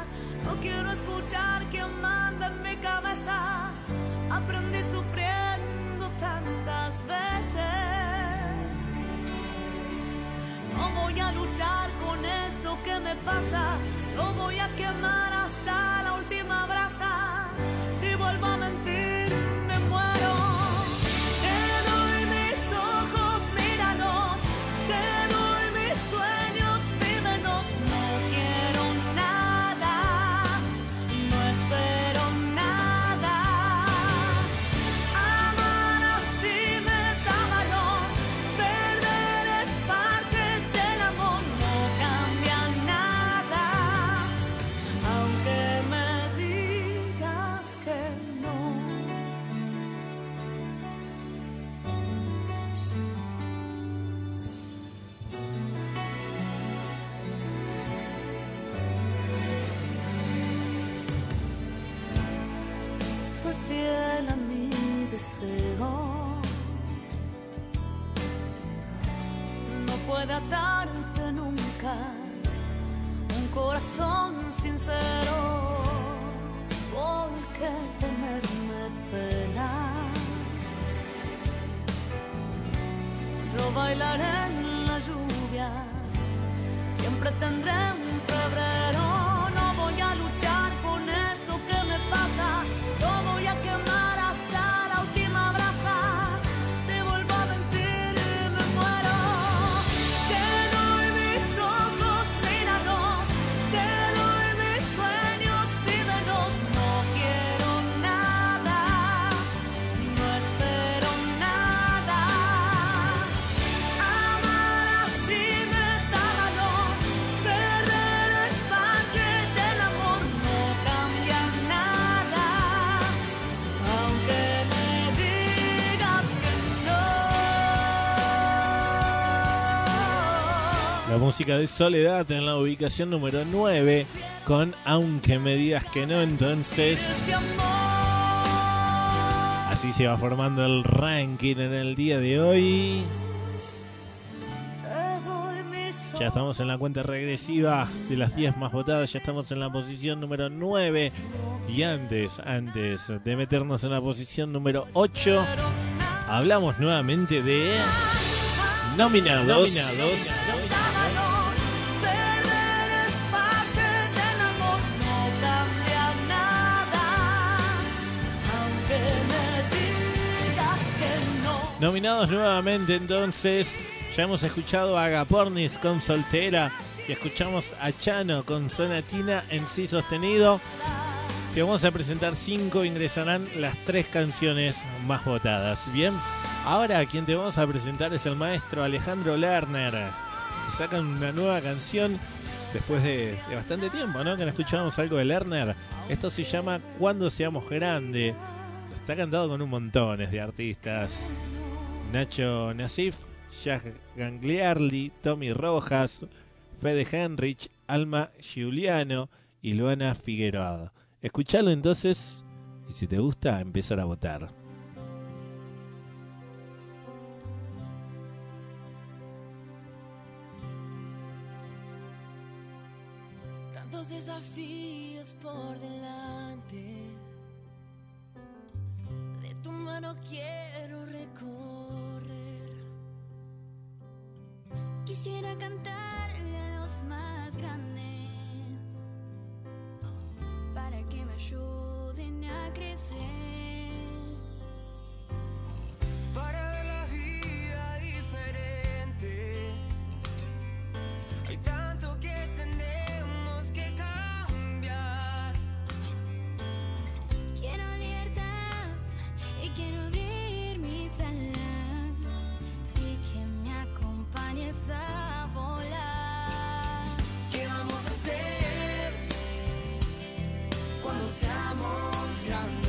No quiero escuchar quien manda en mi cabeza. Aprendí sufriendo tantas veces. No voy a luchar con esto que me pasa. Yo voy a quemar hasta la última brasa. No puede atarte nunca un corazón sincero. Porque tenerme pena. Yo bailaré en la lluvia. Siempre tendré un febrero. No voy a luchar música de Soledad en la ubicación número 9 con Aunque me digas que no, entonces así se va formando el ranking en el día de hoy. Ya estamos en la cuenta regresiva de las 10 más votadas, ya estamos en la posición número 9. Y antes, antes de meternos en la posición número 8, hablamos nuevamente de nominados. nominados. Nominados nuevamente entonces. Ya hemos escuchado a Agapornis con Soltera y escuchamos a Chano con Sonatina en Si sostenido. Te vamos a presentar cinco, ingresarán las tres canciones más votadas. Bien, ahora quien te vamos a presentar es el maestro Alejandro Lerner, sacan una nueva canción después de, de bastante tiempo, ¿no? Que no escuchábamos algo de Lerner. Esto se llama Cuando seamos grande. Está cantado con un montón de artistas. Nacho Nasif, Jack Gangliardi, Tommy Rojas, Fede Henrich, Alma Giuliano y Luana Figueroa. Escuchalo entonces y si te gusta, empezar a votar. Tantos desafíos por delante. De tu mano quiero Quisiera cantarle a los más grandes para que me ayuden a crecer. A volar. ¿Qué vamos a hacer cuando seamos grandes?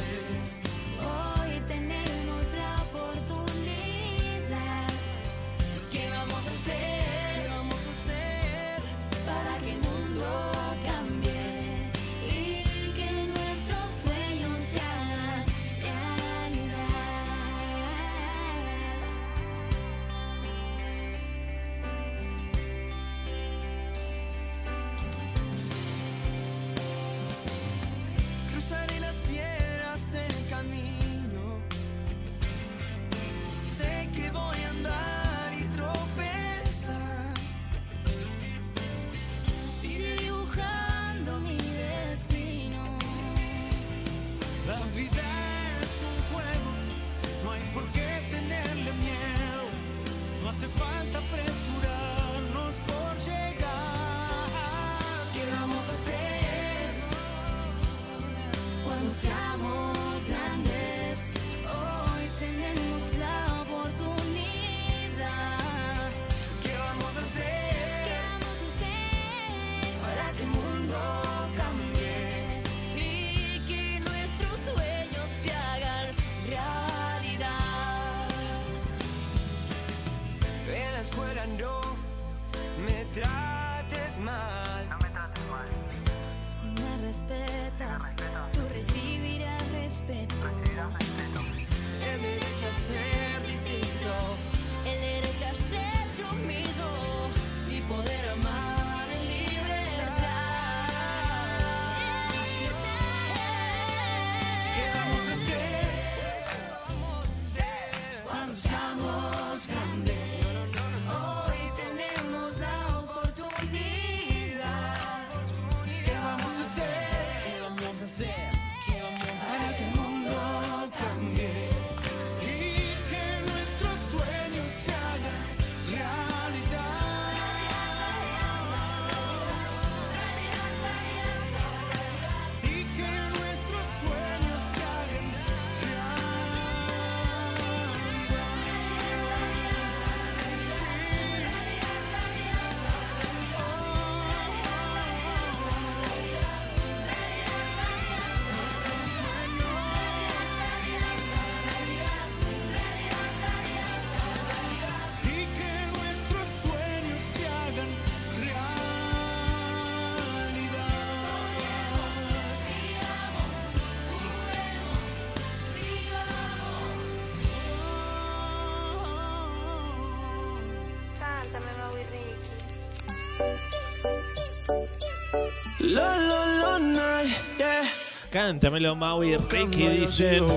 Lo, lo, lo, night, yeah. Cántamelo, Maui Ricky, dicen.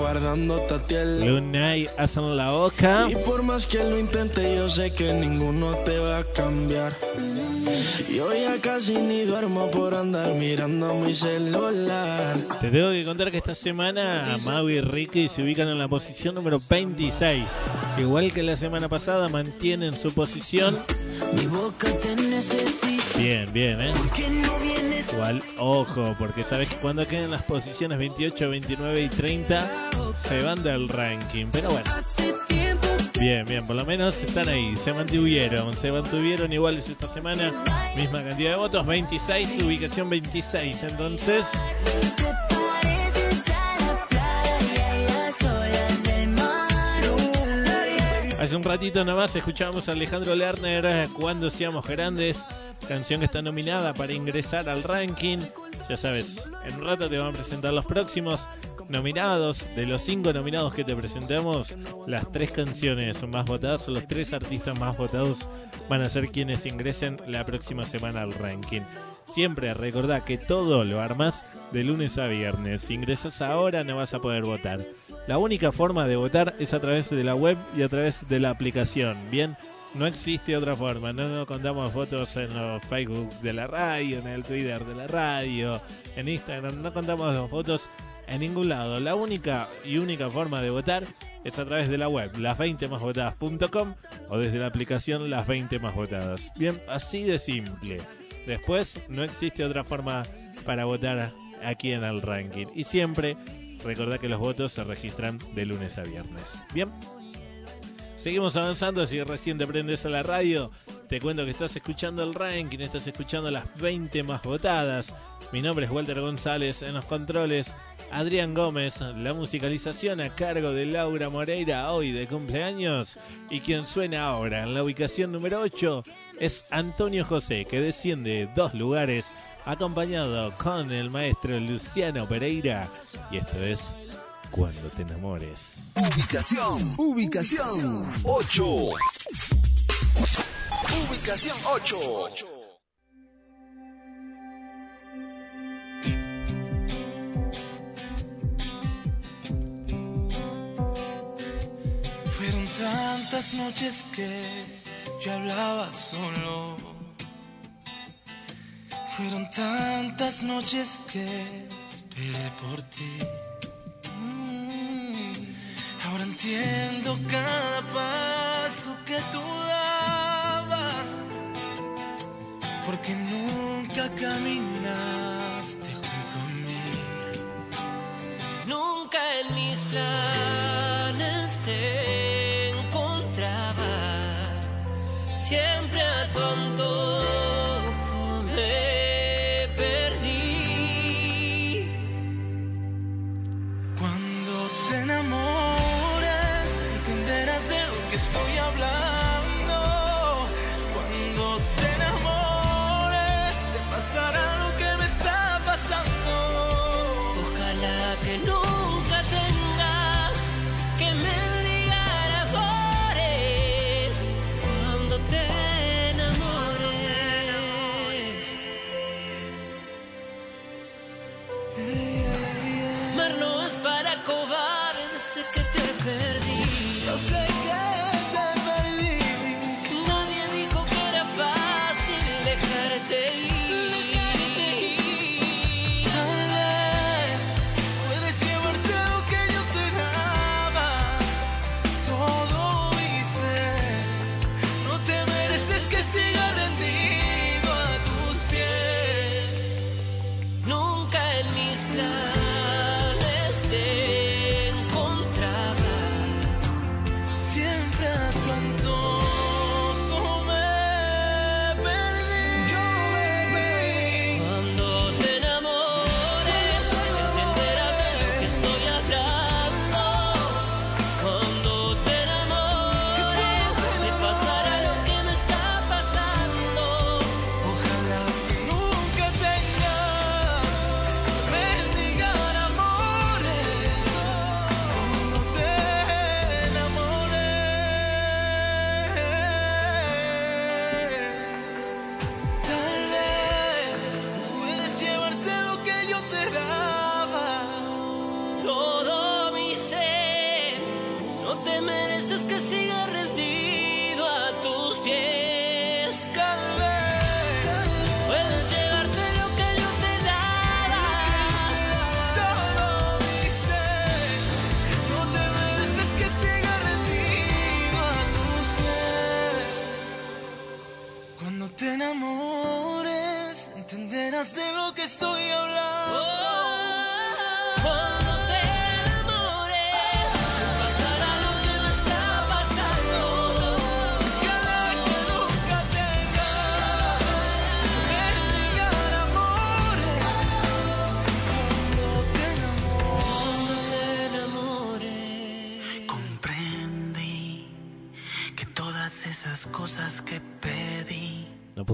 Lunay, hacen la boca. Y por más que lo intente, yo sé que ninguno te va a cambiar. Yo ya casi ni duermo por andar mirando mi celular. Te tengo que contar que esta semana Mau y Ricky se ubican en la posición número 26. Igual que la semana pasada, mantienen su posición. Mi boca te necesita. Bien, bien, ¿eh? Igual, ojo, porque sabes que cuando queden las posiciones 28, 29 y 30, se van del ranking. Pero bueno. Bien, bien, por lo menos están ahí, se mantuvieron, se mantuvieron iguales esta semana, misma cantidad de votos, 26, ubicación 26, entonces hace un ratito nomás escuchábamos a Alejandro Lerner, eh, Cuando seamos grandes, canción que está nominada para ingresar al ranking, ya sabes, en un rato te van a presentar los próximos nominados, de los cinco nominados que te presentamos, las tres canciones más votadas los tres artistas más votados van a ser quienes ingresen la próxima semana al ranking. Siempre recordá que todo lo armas de lunes a viernes. Si ingresas ahora no vas a poder votar. La única forma de votar es a través de la web y a través de la aplicación. Bien, no existe otra forma. No, no contamos votos en los Facebook de la radio, en el Twitter de la radio, en Instagram. No contamos los votos en ningún lado. La única y única forma de votar es a través de la web, las20másvotadas.com o desde la aplicación Las 20 Más Votadas. Bien, así de simple. Después no existe otra forma para votar aquí en el ranking. Y siempre recordá que los votos se registran de lunes a viernes. Bien. Seguimos avanzando, si recién te prendes a la radio, te cuento que estás escuchando el ranking, estás escuchando las 20 más votadas. Mi nombre es Walter González en los controles. Adrián Gómez, la musicalización a cargo de Laura Moreira, hoy de cumpleaños. Y quien suena ahora en la ubicación número 8 es Antonio José, que desciende dos lugares, acompañado con el maestro Luciano Pereira. Y esto es Cuando te enamores. Ubicación, ubicación 8. Ubicación 8. Fueron tantas noches que yo hablaba solo. Fueron tantas noches que esperé por ti. Entiendo cada paso que tú dabas. Porque nunca caminaste junto a mí. Nunca en mis planes te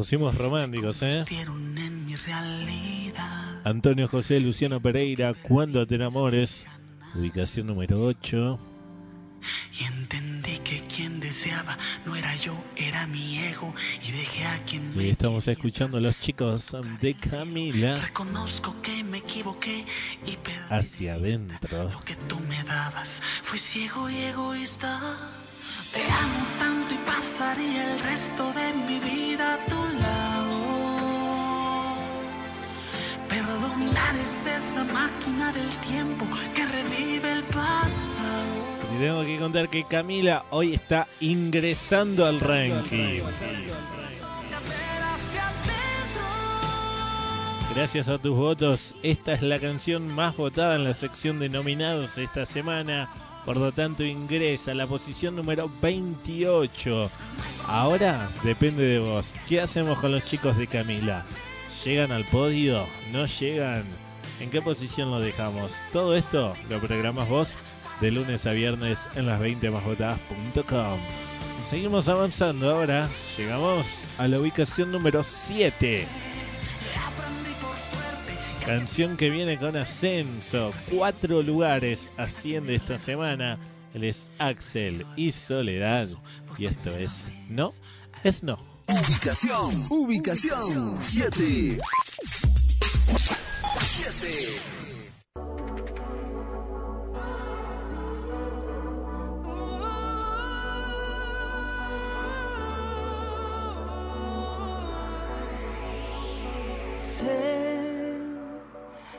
pusimos románticos, ¿eh? dieron en mi realidad. Antonio José Luciano Pereira, Cuando te enamores. Ubicación número 8. Y entendí que quien deseaba no era yo, era mi ego. Y dejé a quien Y estamos escuchando a los chicos de Camila reconozco que me equivoqué y perdí hacia adentro. lo que tú me dabas. Fui ciego y egoísta. Te amo tanto y pasaría el resto de mi vida tengo que contar que Camila hoy está ingresando al ranking. Gracias a tus votos, esta es la canción más votada en la sección de nominados esta semana. Por lo tanto, ingresa a la posición número 28. Ahora depende de vos. ¿Qué hacemos con los chicos de Camila? ¿Llegan al podio? ¿No llegan? ¿En qué posición lo dejamos? Todo esto lo programas vos de lunes a viernes en las 20 másvotadas.com. Seguimos avanzando ahora. Llegamos a la ubicación número 7. Canción que viene con ascenso. Cuatro lugares asciende esta semana. Él es Axel y Soledad. Y esto es No, es No. Ubicación, ubicación 7. 7.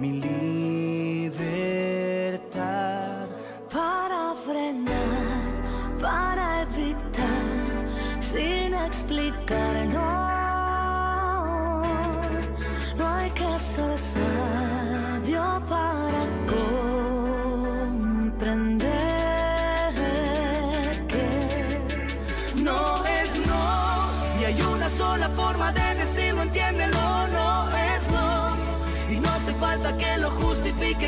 mi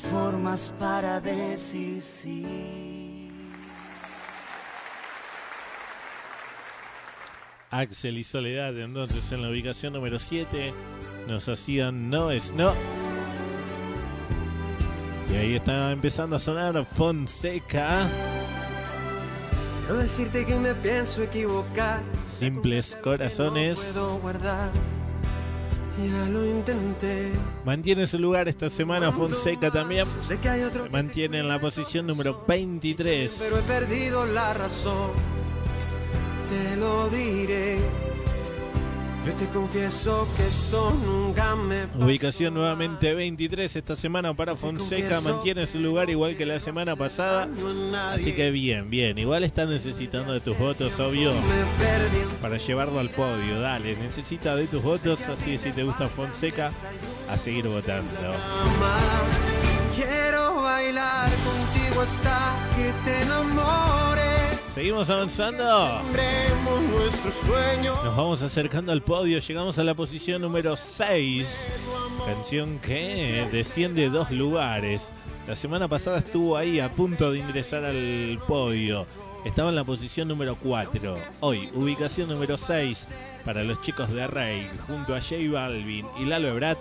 Formas para decir sí. Axel y Soledad, entonces en la ubicación número 7 nos hacían No es No. Y ahí está empezando a sonar Fonseca. No decirte que me pienso equivocar. Simples corazones. Puedo guardar. Ya lo intenté. Mantiene su lugar esta semana Fonseca también. Sé que hay otro mantiene en la posición número 23. pero he perdido la razón. Te lo diré. Yo te confieso que esto nunca me pasó. Ubicación nuevamente 23 esta semana para Fonseca. Mantiene su lugar igual que la semana pasada. Así que bien, bien. Igual está necesitando de tus votos, obvio. Para llevarlo al podio. Dale, necesita de tus votos. Así que si te gusta Fonseca, a seguir votando. Quiero bailar contigo hasta que te enamores. Seguimos avanzando. Nos vamos acercando al podio, llegamos a la posición número 6. Canción que desciende dos lugares. La semana pasada estuvo ahí a punto de ingresar al podio. Estaba en la posición número 4. Hoy, ubicación número 6 para los chicos de Rey, junto a J Balvin y Lalo Ebrat.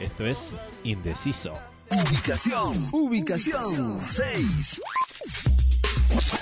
Esto es Indeciso. Ubicación, ubicación 6.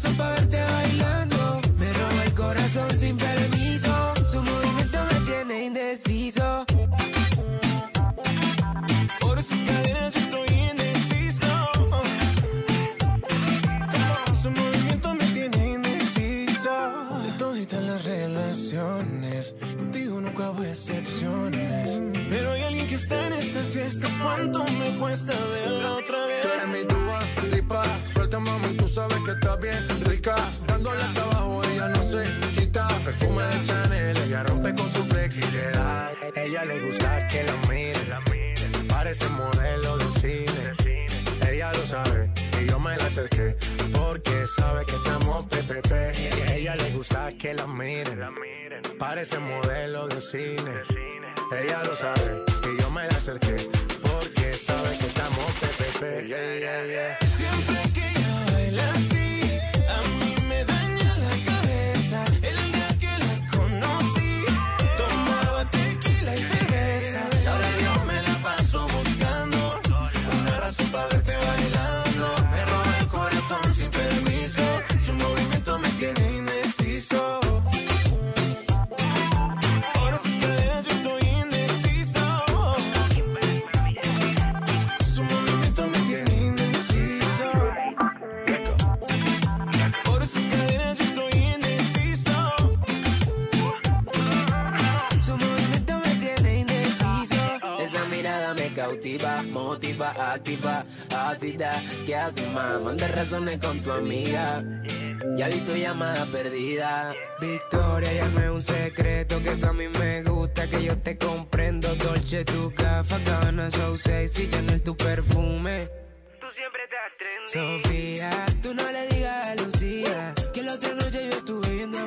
una razón para en esta fiesta. ¿Cuánto me cuesta verla otra vez? Tú eres mi tuba, lipa, suelta mami, tú sabes que está bien rica. Dándole hasta abajo, ella no se quita. Perfume de Chanel, ella rompe con su flexibilidad. Ella le gusta que la mire, parece modelo de cine. Ella lo sabe y yo me la acerqué porque sabe que estamos PPP. Y a ella le gusta que la miren, parece modelo de cine. Ella lo sabe y me la acerqué porque sabe que estamos PPP. Yeah, yeah, yeah. Siempre que ella baila así, motiva, activa, ácida. ¿Qué haces, más? Manda razones con tu amiga. Ya vi tu llamada perdida. Victoria, ya no es un secreto que tú a mí me gusta, que yo te comprendo. Dolce, tu café, cabana, so sexy, Chanel, tu perfume. Tú siempre te. Sofía, tú no le digas a Lucía que la otra noche yo estuve viendo a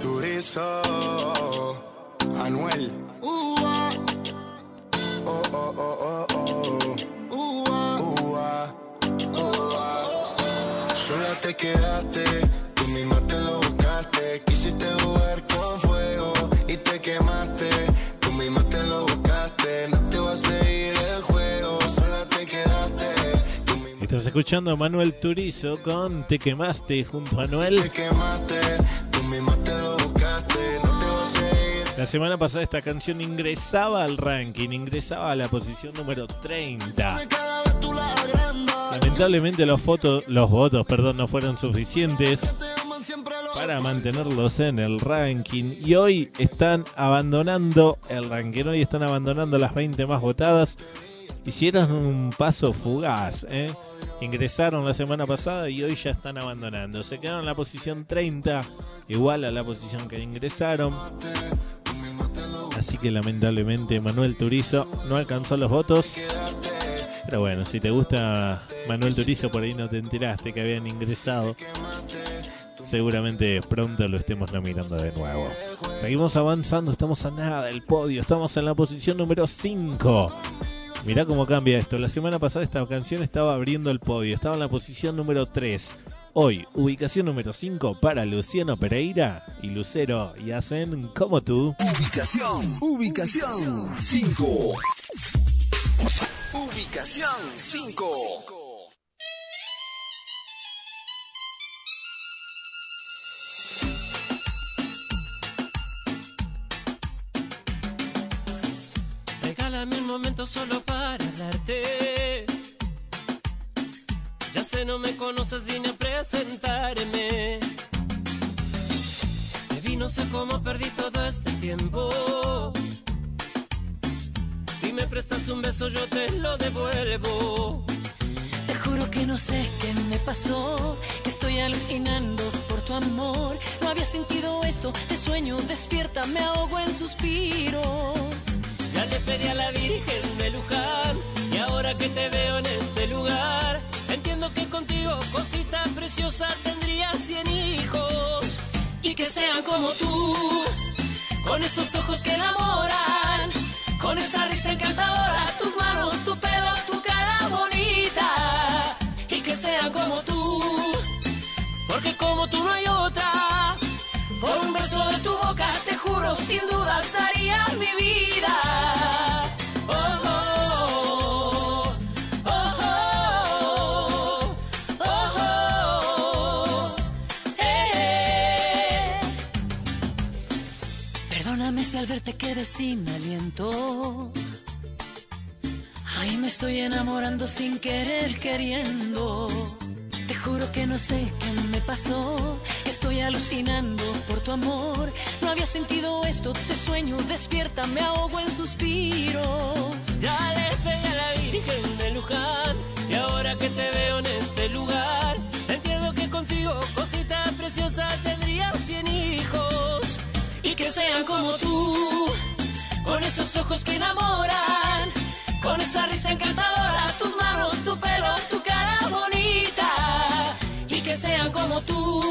Turizo, Anuel. Ua. Oh, oh, oh, oh, oh. Ua. Ua. Ua. Sola te quedaste, tú misma te lo buscaste. Quisiste jugar con fuego y te quemaste. Tú misma te lo buscaste, no te va a seguir el juego. Sola te quedaste, Estás escuchando a Manuel Turizo con Te quemaste junto a Anuel. te quemaste. Tú misma te lo no te a. La semana pasada esta canción ingresaba al ranking, ingresaba a la posición número 30. Lamentablemente los, fotos, los votos perdón, no fueron suficientes para mantenerlos en el ranking y hoy están abandonando el ranking, hoy están abandonando las 20 más votadas. Hicieron un paso fugaz, ¿eh? Ingresaron la semana pasada y hoy ya están abandonando. Se quedaron en la posición 30, igual a la posición que ingresaron. Así que lamentablemente Manuel Turizo no alcanzó los votos. Pero bueno, si te gusta Manuel Turizo, por ahí no te enteraste que habían ingresado. Seguramente pronto lo estemos nominando de nuevo. Seguimos avanzando, estamos a nada del podio, estamos en la posición número 5. Mirá cómo cambia esto. La semana pasada esta canción estaba abriendo el podio, estaba en la posición número 3. Hoy, ubicación número 5 para Luciano Pereira y Lucero y hacen como tú. Ubicación, ubicación 5. Ubicación 5. Regálame un momento solo para hablarte. Ya sé, no me conoces, vine a presentarme. Me vi, no sé cómo perdí todo este tiempo. Si me prestas un beso, yo te lo devuelvo. Te juro que no sé qué me pasó, que estoy alucinando por tu amor. No había sentido esto, te sueño, despierta, me ahogo en suspiros. Ya le pedí a la Virgen de Luján y ahora que te veo en este lugar, entiendo que contigo, cosita preciosa, tendría cien hijos Y que sean como tú, con esos ojos que enamoran, con esa risa encantadora, tus manos, tu pelo, tu cara bonita. Y que sean como tú, porque como tú no hay otra. por un beso de tu boca, te juro, sin dudas daría mi vida. Sin aliento. Ay, me estoy enamorando sin querer, queriendo. Te juro que no sé qué me pasó, estoy alucinando por tu amor. No había sentido esto, te sueño, despierta, me ahogo en suspiros. Ya le pedí a la Virgen de Luján y ahora que te veo en este lugar, entiendo que contigo, cosita preciosa, tendría cien hijos. Y que sean como tú, con esos ojos que enamoran, con esa risa encantadora, tus manos, tu pelo, tu cara bonita. Y que sean como tú,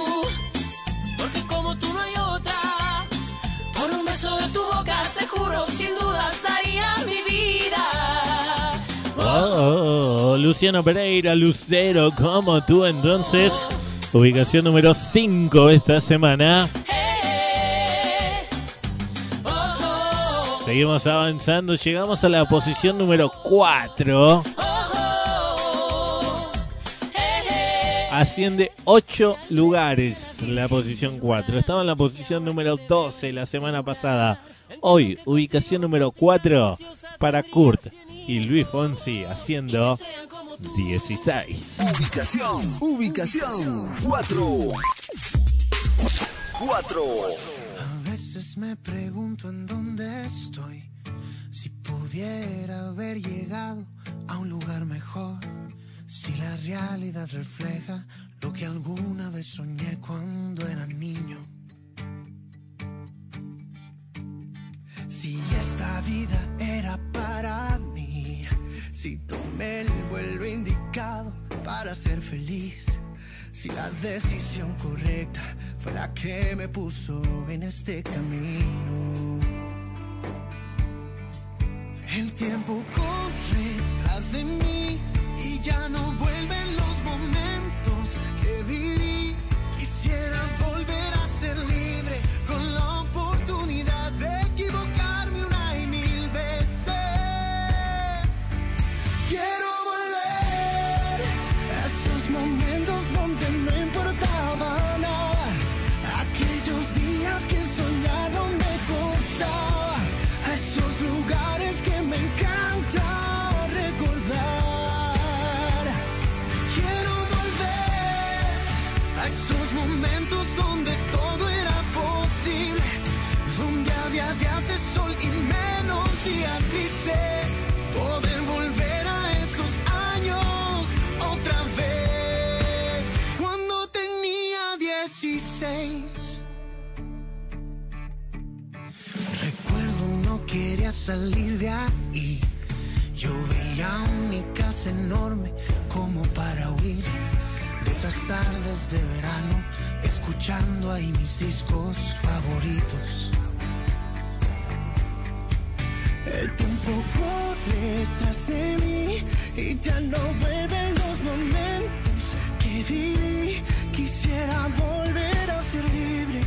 porque como tú no hay otra. por un beso de tu boca, te juro, sin dudas daría mi vida. Oh, Luciano Pereira, Lucero, como tú entonces. Ubicación número 5 esta semana. Seguimos avanzando, llegamos a la posición número 4. Asciende 8 lugares la posición 4. Estaba en la posición número 12 la semana pasada. Hoy, ubicación número 4 para Kurt y Luis Fonsi haciendo 16. Ubicación, ubicación 4. 4. Me pregunto en dónde estoy. Si pudiera haber llegado a un lugar mejor. Si la realidad refleja lo que alguna vez soñé cuando era niño. Si esta vida era para mí, si tomé el vuelo indicado para ser feliz, si la decisión correcta fue la que me puso en este camino. El tiempo corre tras de mí y ya no vuelven los momentos que viví. Quisiera volver a ser libre 16. Recuerdo no quería salir de ahí. Yo veía mi casa enorme como para huir de esas tardes de verano, escuchando ahí mis discos favoritos. El tiempo corre tras de mí y ya no vuelven los momentos que viví. Quisiera volver ser libre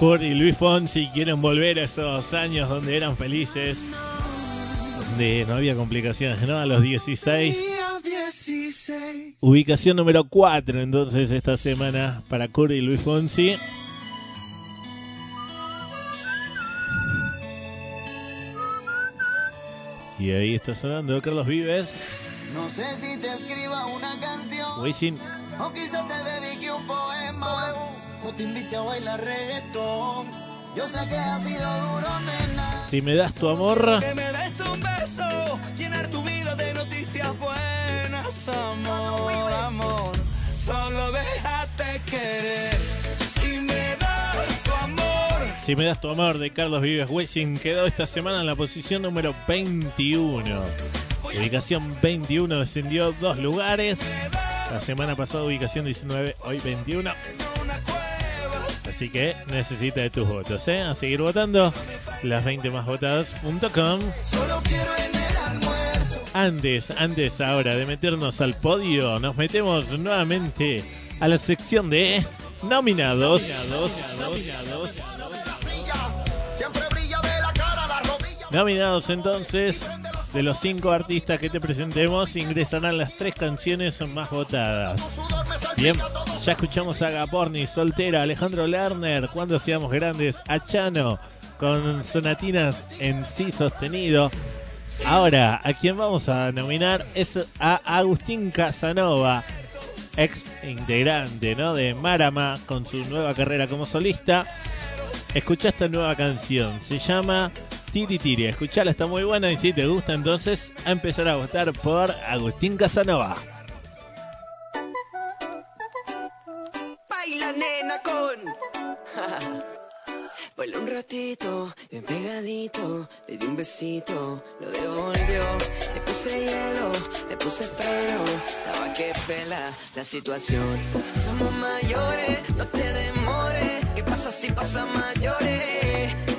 Kurt y Luis Fonsi quieren volver a esos años donde eran felices, donde no había complicaciones, ¿no? A los 16. Tenía 16. Ubicación número 4 entonces esta semana para Kurt y Luis Fonsi. Y ahí está sonando Carlos Vives. No sé si te escriba una canción Wisin. o quizás te dedique un poema o te invite a bailar reggaetón. Yo sé que ha sido duro, nena. Si me das tu amor. Que me des un beso, llenar tu vida de noticias buenas. amor. Solo déjate querer. Si me das tu amor. Si me das tu amor de Carlos Vives Wessing quedó esta semana en la posición número 21. Ubicación 21 descendió dos lugares. La semana pasada ubicación 19, hoy 21. Así que necesita de tus votos, ¿eh? A seguir votando. Las 20 más votadas.com. Antes, antes ahora de meternos al podio, nos metemos nuevamente a la sección de nominados. Cara la rodilla. Nominados entonces, de los cinco artistas que te presentemos, ingresarán las tres canciones más votadas. Bien, ya escuchamos a Gaporni, Soltera, Alejandro Lerner, Cuando seamos grandes, a Chano, con sonatinas en sí sostenido. Ahora, a quien vamos a nominar es a Agustín Casanova, ex integrante ¿no? de Marama, con su nueva carrera como solista. Escucha esta nueva canción, se llama Tiri Tiri. Escuchala, está muy buena y si te gusta, entonces a empezar a votar por Agustín Casanova. Baila nena con. Baila un ratito, bien pegadito, le di un besito, lo devolvió, le puse hielo, le puse freno, estaba que pela la situación. Somos mayores, no te demores, ¿qué pasa si pasa mayores?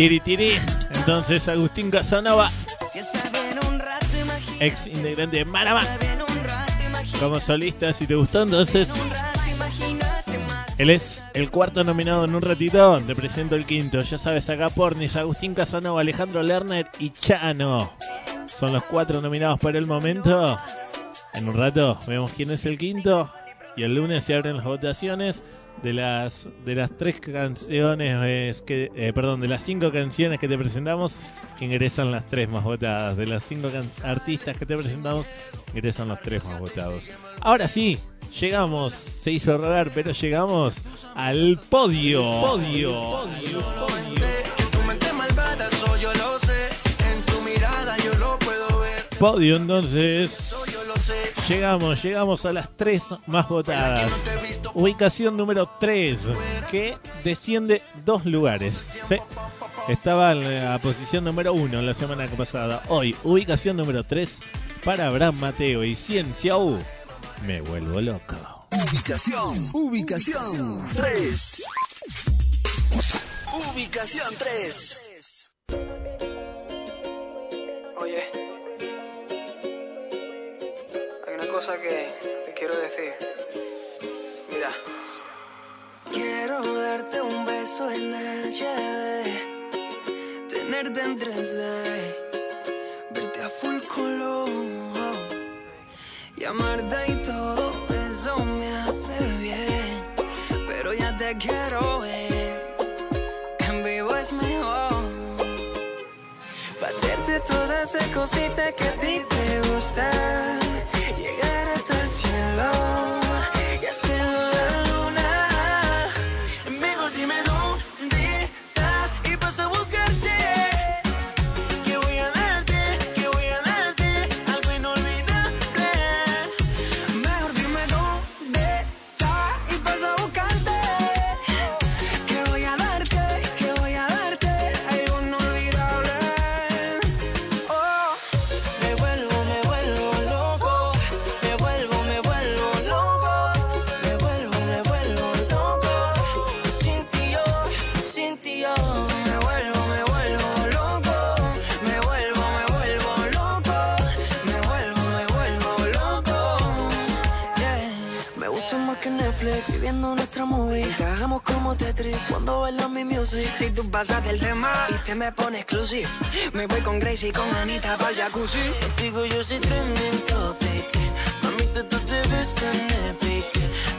Tiri Tiri. Entonces Agustín Casanova, ex integrante de Marama, como solista, si te gustó, entonces él es el cuarto nominado en un ratito. Te presento el quinto. Ya sabes, acá Pornis, Agustín Casanova, Alejandro Lerner y Chano. Son los cuatro nominados por el momento. En un rato vemos quién es el quinto. Y el lunes se abren las votaciones de las de las tres canciones que eh, perdón de las cinco canciones que te presentamos ingresan las tres más votadas de las cinco artistas que te presentamos ingresan los tres más votados ahora sí llegamos se hizo rodar pero llegamos al podio podio puedo ver. podio entonces. Llegamos llegamos a las tres más votadas Ubicación número 3, que desciende dos lugares. ¿sí? Estaba en la posición número 1 la semana pasada. Hoy, ubicación número 3 para Abraham Mateo y Ciencia U. Me vuelvo loco. Ubicación, ubicación 3. Ubicación 3. Oye, cosa que te quiero decir. Mira. Quiero darte un beso en HD, tenerte en 3D, verte a full color y amarte y todo eso me hace bien. Pero ya te quiero ver, en vivo es mejor. Pa' hacerte toda esa cosita que a ti te gusta hasta cuando bailan mi music. Si tú pasas del tema y te me pones exclusive, me voy con Gracie y con Anita para jacuzzi. Contigo yo soy trending topic. Mamita, tú te ves tan epic.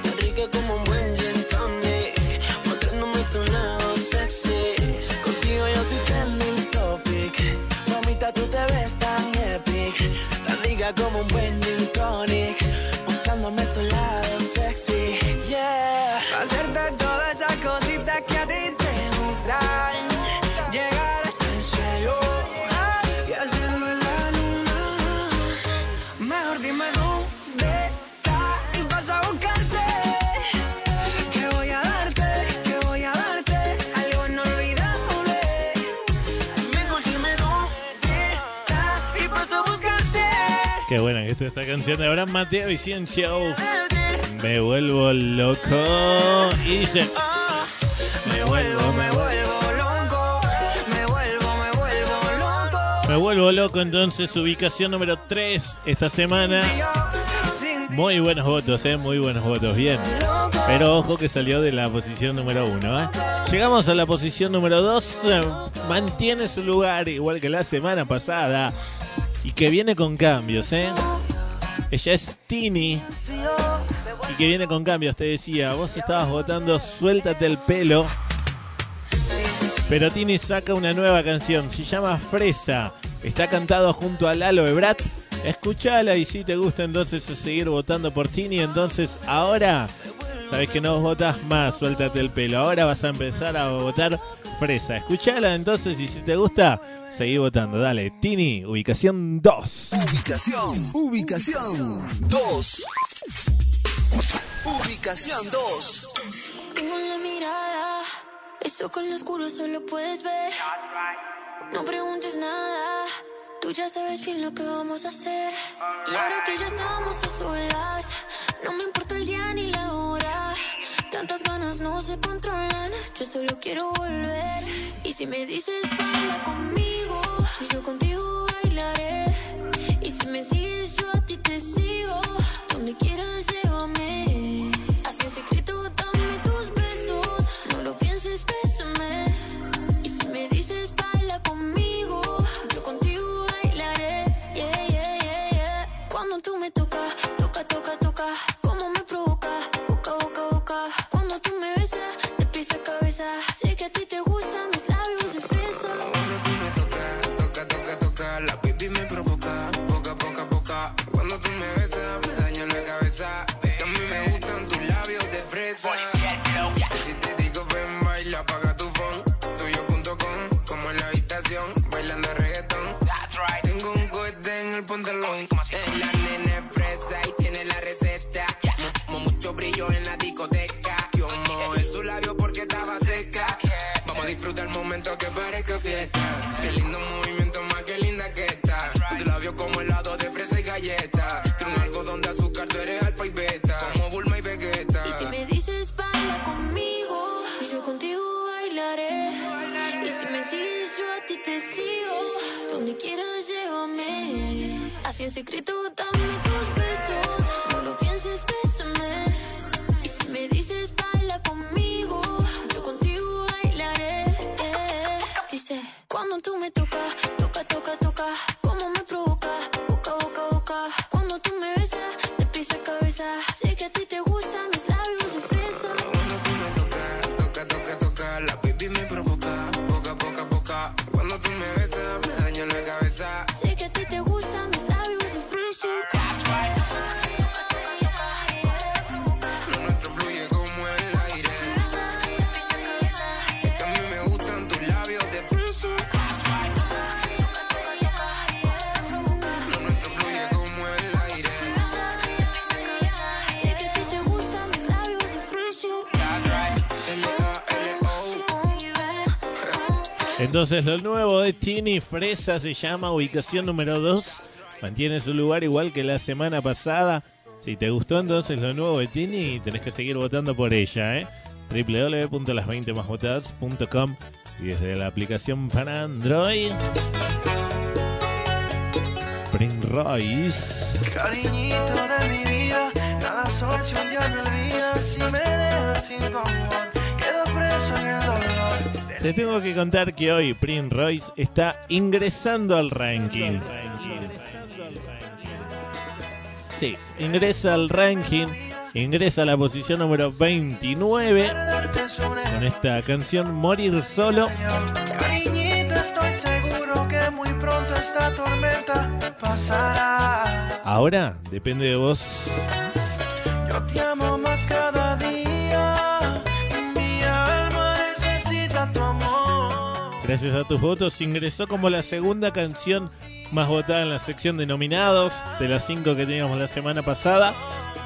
Tan rica como un buen gin tonic. Mostrándome tu lado sexy. Contigo yo soy trending topic. Mamita, tú te ves tan epic. Tan rica como un buen esta canción de Abraham Mateo y Cien Show. Me vuelvo loco. Y dice. Me vuelvo, me vuelvo loco. Me vuelvo, me vuelvo loco. Me vuelvo loco entonces, ubicación número 3 esta semana. Muy buenos votos, eh, muy buenos votos, bien. Pero ojo que salió de la posición número 1. ¿eh? Llegamos a la posición número 2. mantiene su lugar igual que la semana pasada. Y que viene con cambios, ¿eh? Ella es Tini. Y que viene con cambios, te decía. Vos estabas votando Suéltate el pelo. Pero Tini saca una nueva canción, se llama Fresa. Está cantado junto a Lalo Ebrat. Escuchala y si te gusta entonces seguir votando por Tini, entonces ahora sabes que no votas más, suéltate el pelo. Ahora vas a empezar a votar Fresa. Escuchala entonces y si te gusta, seguí votando. Dale, Tini, ubicación 2. Ubicación, ubicación 2. Ubicación 2. Tengo en la mirada, eso con lo oscuro solo puedes ver. No preguntes nada, tú ya sabes bien lo que vamos a hacer. Y ahora que ya estamos a solas, no me importa el día ni la hora. Tantas ganas no se controlan, yo solo quiero volver. Y si me dices baila conmigo, yo contigo bailaré. Y si me sigues, yo a ti te sigo. Donde quieras, llévame. Así en secreto, dame tus besos. No lo pienses, bésame. Y si me dices baila conmigo, yo contigo bailaré. Yeah, yeah, yeah, yeah. Cuando tú me tocas, toca, toca, besas, de pies a cabeza. Sé que a ti te gustan mis labios de fresa. Cuando tú me tocas, toca, toca, toca, la baby me provoca, Lo nuevo de Tini Fresa se llama Ubicación número 2. Mantiene su lugar igual que la semana pasada. Si te gustó entonces lo nuevo de Tini, tenés que seguir votando por ella, ¿eh? www.las20másvotadas.com y desde la aplicación para Android. Prince Royce. Cariñito de mi vida, nada soy si un día me olvidas Si me dejas sin tu Te tengo que contar que hoy Prince Royce está ingresando al ranking. Sí, ingresa al ranking, ingresa a la posición número 29 con esta canción Morir Solo. Ahora depende de vos. Yo te amo más cada día Gracias a tus votos ingresó como la segunda canción más votada en la sección de nominados de las cinco que teníamos la semana pasada.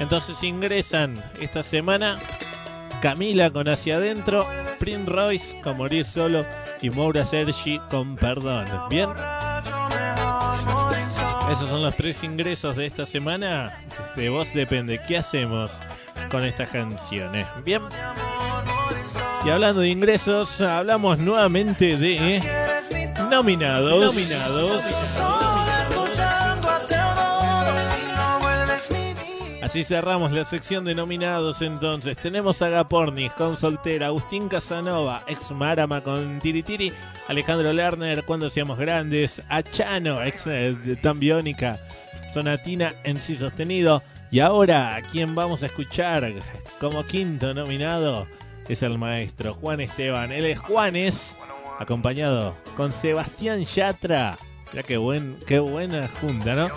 Entonces ingresan esta semana Camila con Hacia Adentro, Prince Royce con Morir Solo y Moura Sergi con Perdón. ¿Bien? Esos son los tres ingresos de esta semana. De vos depende. ¿Qué hacemos con estas canciones? Bien. Y hablando de ingresos, hablamos nuevamente de nominados. Nominados. Así cerramos la sección de nominados entonces. Tenemos a Gapornis con Soltera, Agustín Casanova, ex Marama con Tiritiri, Alejandro Lerner, Cuando seamos grandes, a Chano, ex eh, Tan Biónica, Sonatina en sí sostenido. Y ahora, ¿a quién vamos a escuchar como quinto nominado? Es el maestro Juan Esteban. Él es Juanes, acompañado con Sebastián Yatra. Ya qué, buen, qué buena junta, ¿no?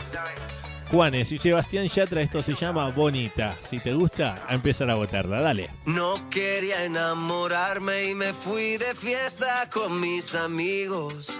Juanes y Sebastián Yatra, esto se llama Bonita. Si te gusta, a empezar a votarla. Dale. No quería enamorarme y me fui de fiesta con mis amigos.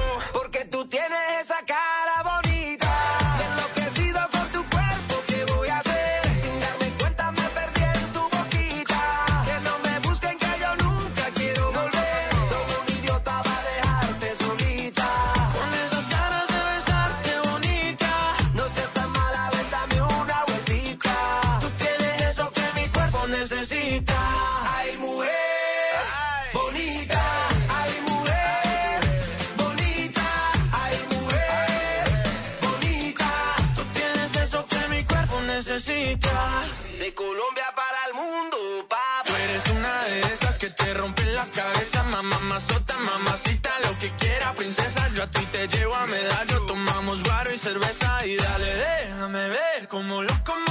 te llevo a medallo, tomamos guaro y cerveza y dale, déjame ver cómo lo, cómo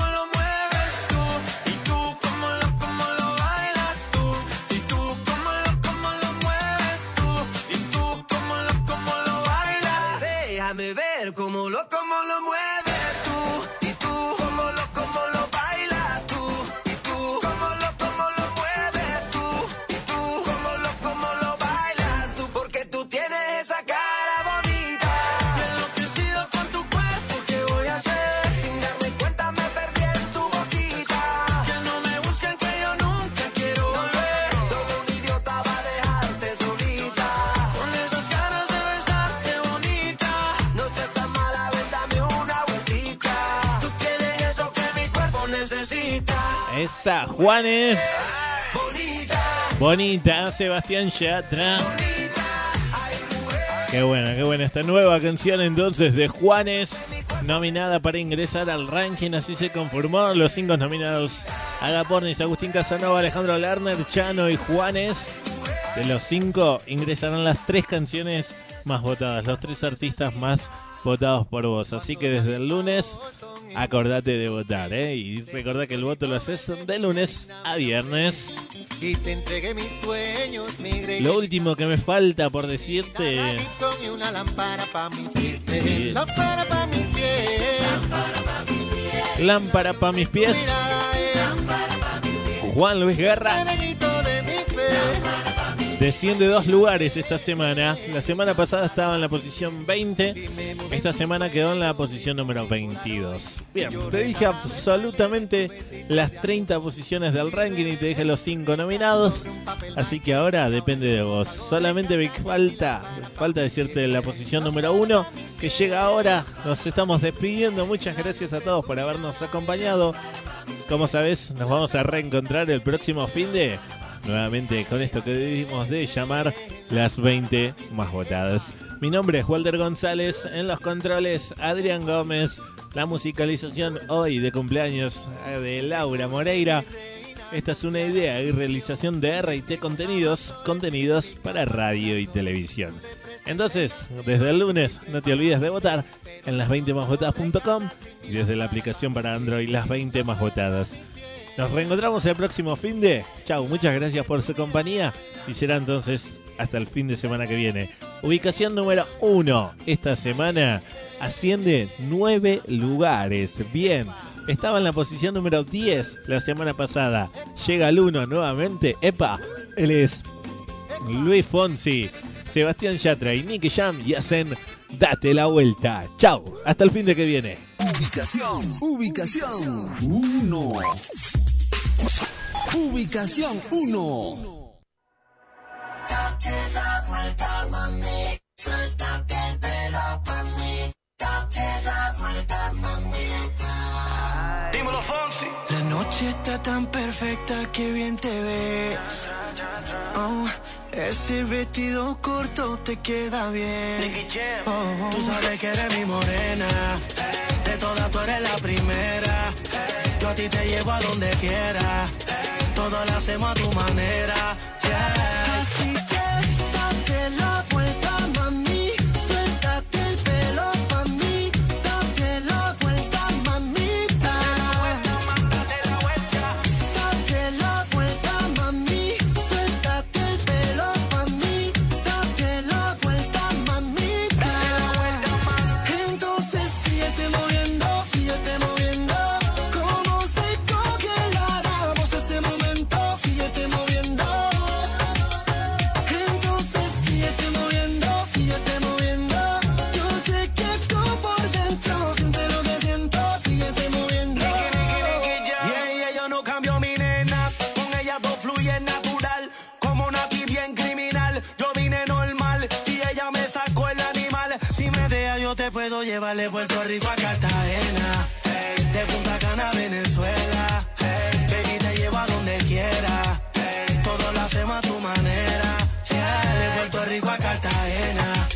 Juanes. Bonita, Sebastián Yatra. Qué buena, qué buena esta nueva canción entonces de Juanes, nominada para ingresar al ranking, así se conformó los cinco nominados. Agapornis, Agustín Casanova, Alejandro Lerner, Chano y Juanes. De los cinco ingresarán las tres canciones más votadas, los tres artistas más votados por vos. Así que desde el lunes, acordate de votar, ¿eh? Y recordá que el voto lo haces de lunes a viernes. Y te entregué mis sueños, mi. Lo último que me falta por decirte y una lámpara para mis pies. Lámpara para mis pies. Lámpara para mis pies. Eh, Juan Luis Guerra. Desciende dos lugares esta semana. La semana pasada estaba en la posición 20. Esta semana quedó en la posición número 22. Bien, te dije absolutamente las 30 posiciones del ranking y te dije los 5 nominados. Así que ahora depende de vos. Solamente me falta, falta decirte la posición número 1 que llega ahora. Nos estamos despidiendo. Muchas gracias a todos por habernos acompañado. Como sabes, nos vamos a reencontrar el próximo fin de nuevamente con esto que dimos de llamar las 20 más votadas. Mi nombre es Walter González, en los controles Adrián Gómez, la musicalización hoy de cumpleaños de Laura Moreira. Esta es una idea y realización de RT Contenidos, contenidos para radio y televisión. Entonces, desde el lunes no te olvides de votar en las20másvotadas.com y desde la aplicación para Android las 20 más votadas. Nos reencontramos el próximo fin de. Chau, muchas gracias por su compañía y será entonces hasta el fin de semana que viene. Ubicación número 1. Esta semana asciende 9 lugares. Bien. Estaba en la posición número 10 la semana pasada. Llega al 1 nuevamente. Epa, él es Luis Fonsi, Sebastián Yatra y Nicky Jam y hacen Date la vuelta. Chau, hasta el fin de que viene. Ubicación, ubicación 1. Ubicación 1. Date la vuelta, mami. Suéltate el pelo pa' mí. Date la vuelta, mamita. Dímelo, Fonsi. La noche está tan perfecta que bien te ves. Oh, ese vestido corto te queda bien. Oh, tú sabes que eres mi morena. De todas tú eres la primera. Yo a ti te llevo a donde quiera. Todo lo hacemos a tu manera. Te puedo llevar de Puerto Rico a Cartagena. De Punta Cana a Venezuela. Ey, baby, te llevo a donde quiera. Ey, todo lo hacemos a tu manera. Yeah, de Puerto Rico a Cartagena.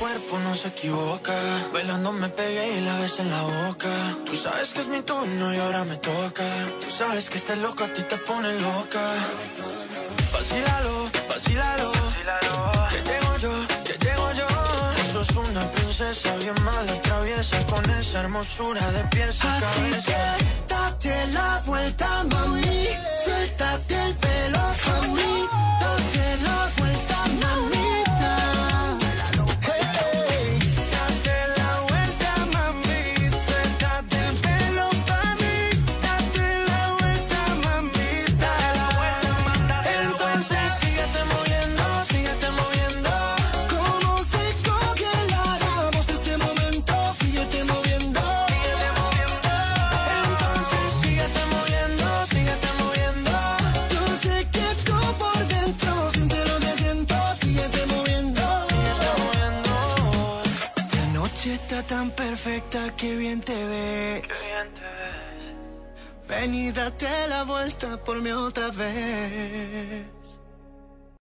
Cuerpo no se equivoca. Bailando me pegué y la ves en la boca. Tú sabes que es mi turno y ahora me toca. Tú sabes que este loco a ti te pone loca. Vacílalo, vacílalo. Que llego yo, que llego yo. Eso es una princesa bien mala, traviesa con esa hermosura de pies a Así cabeza. que date la vuelta, mami. Suéltate el pelo noche está tan perfecta que bien te ves. Ven y date la vuelta por mí otra vez.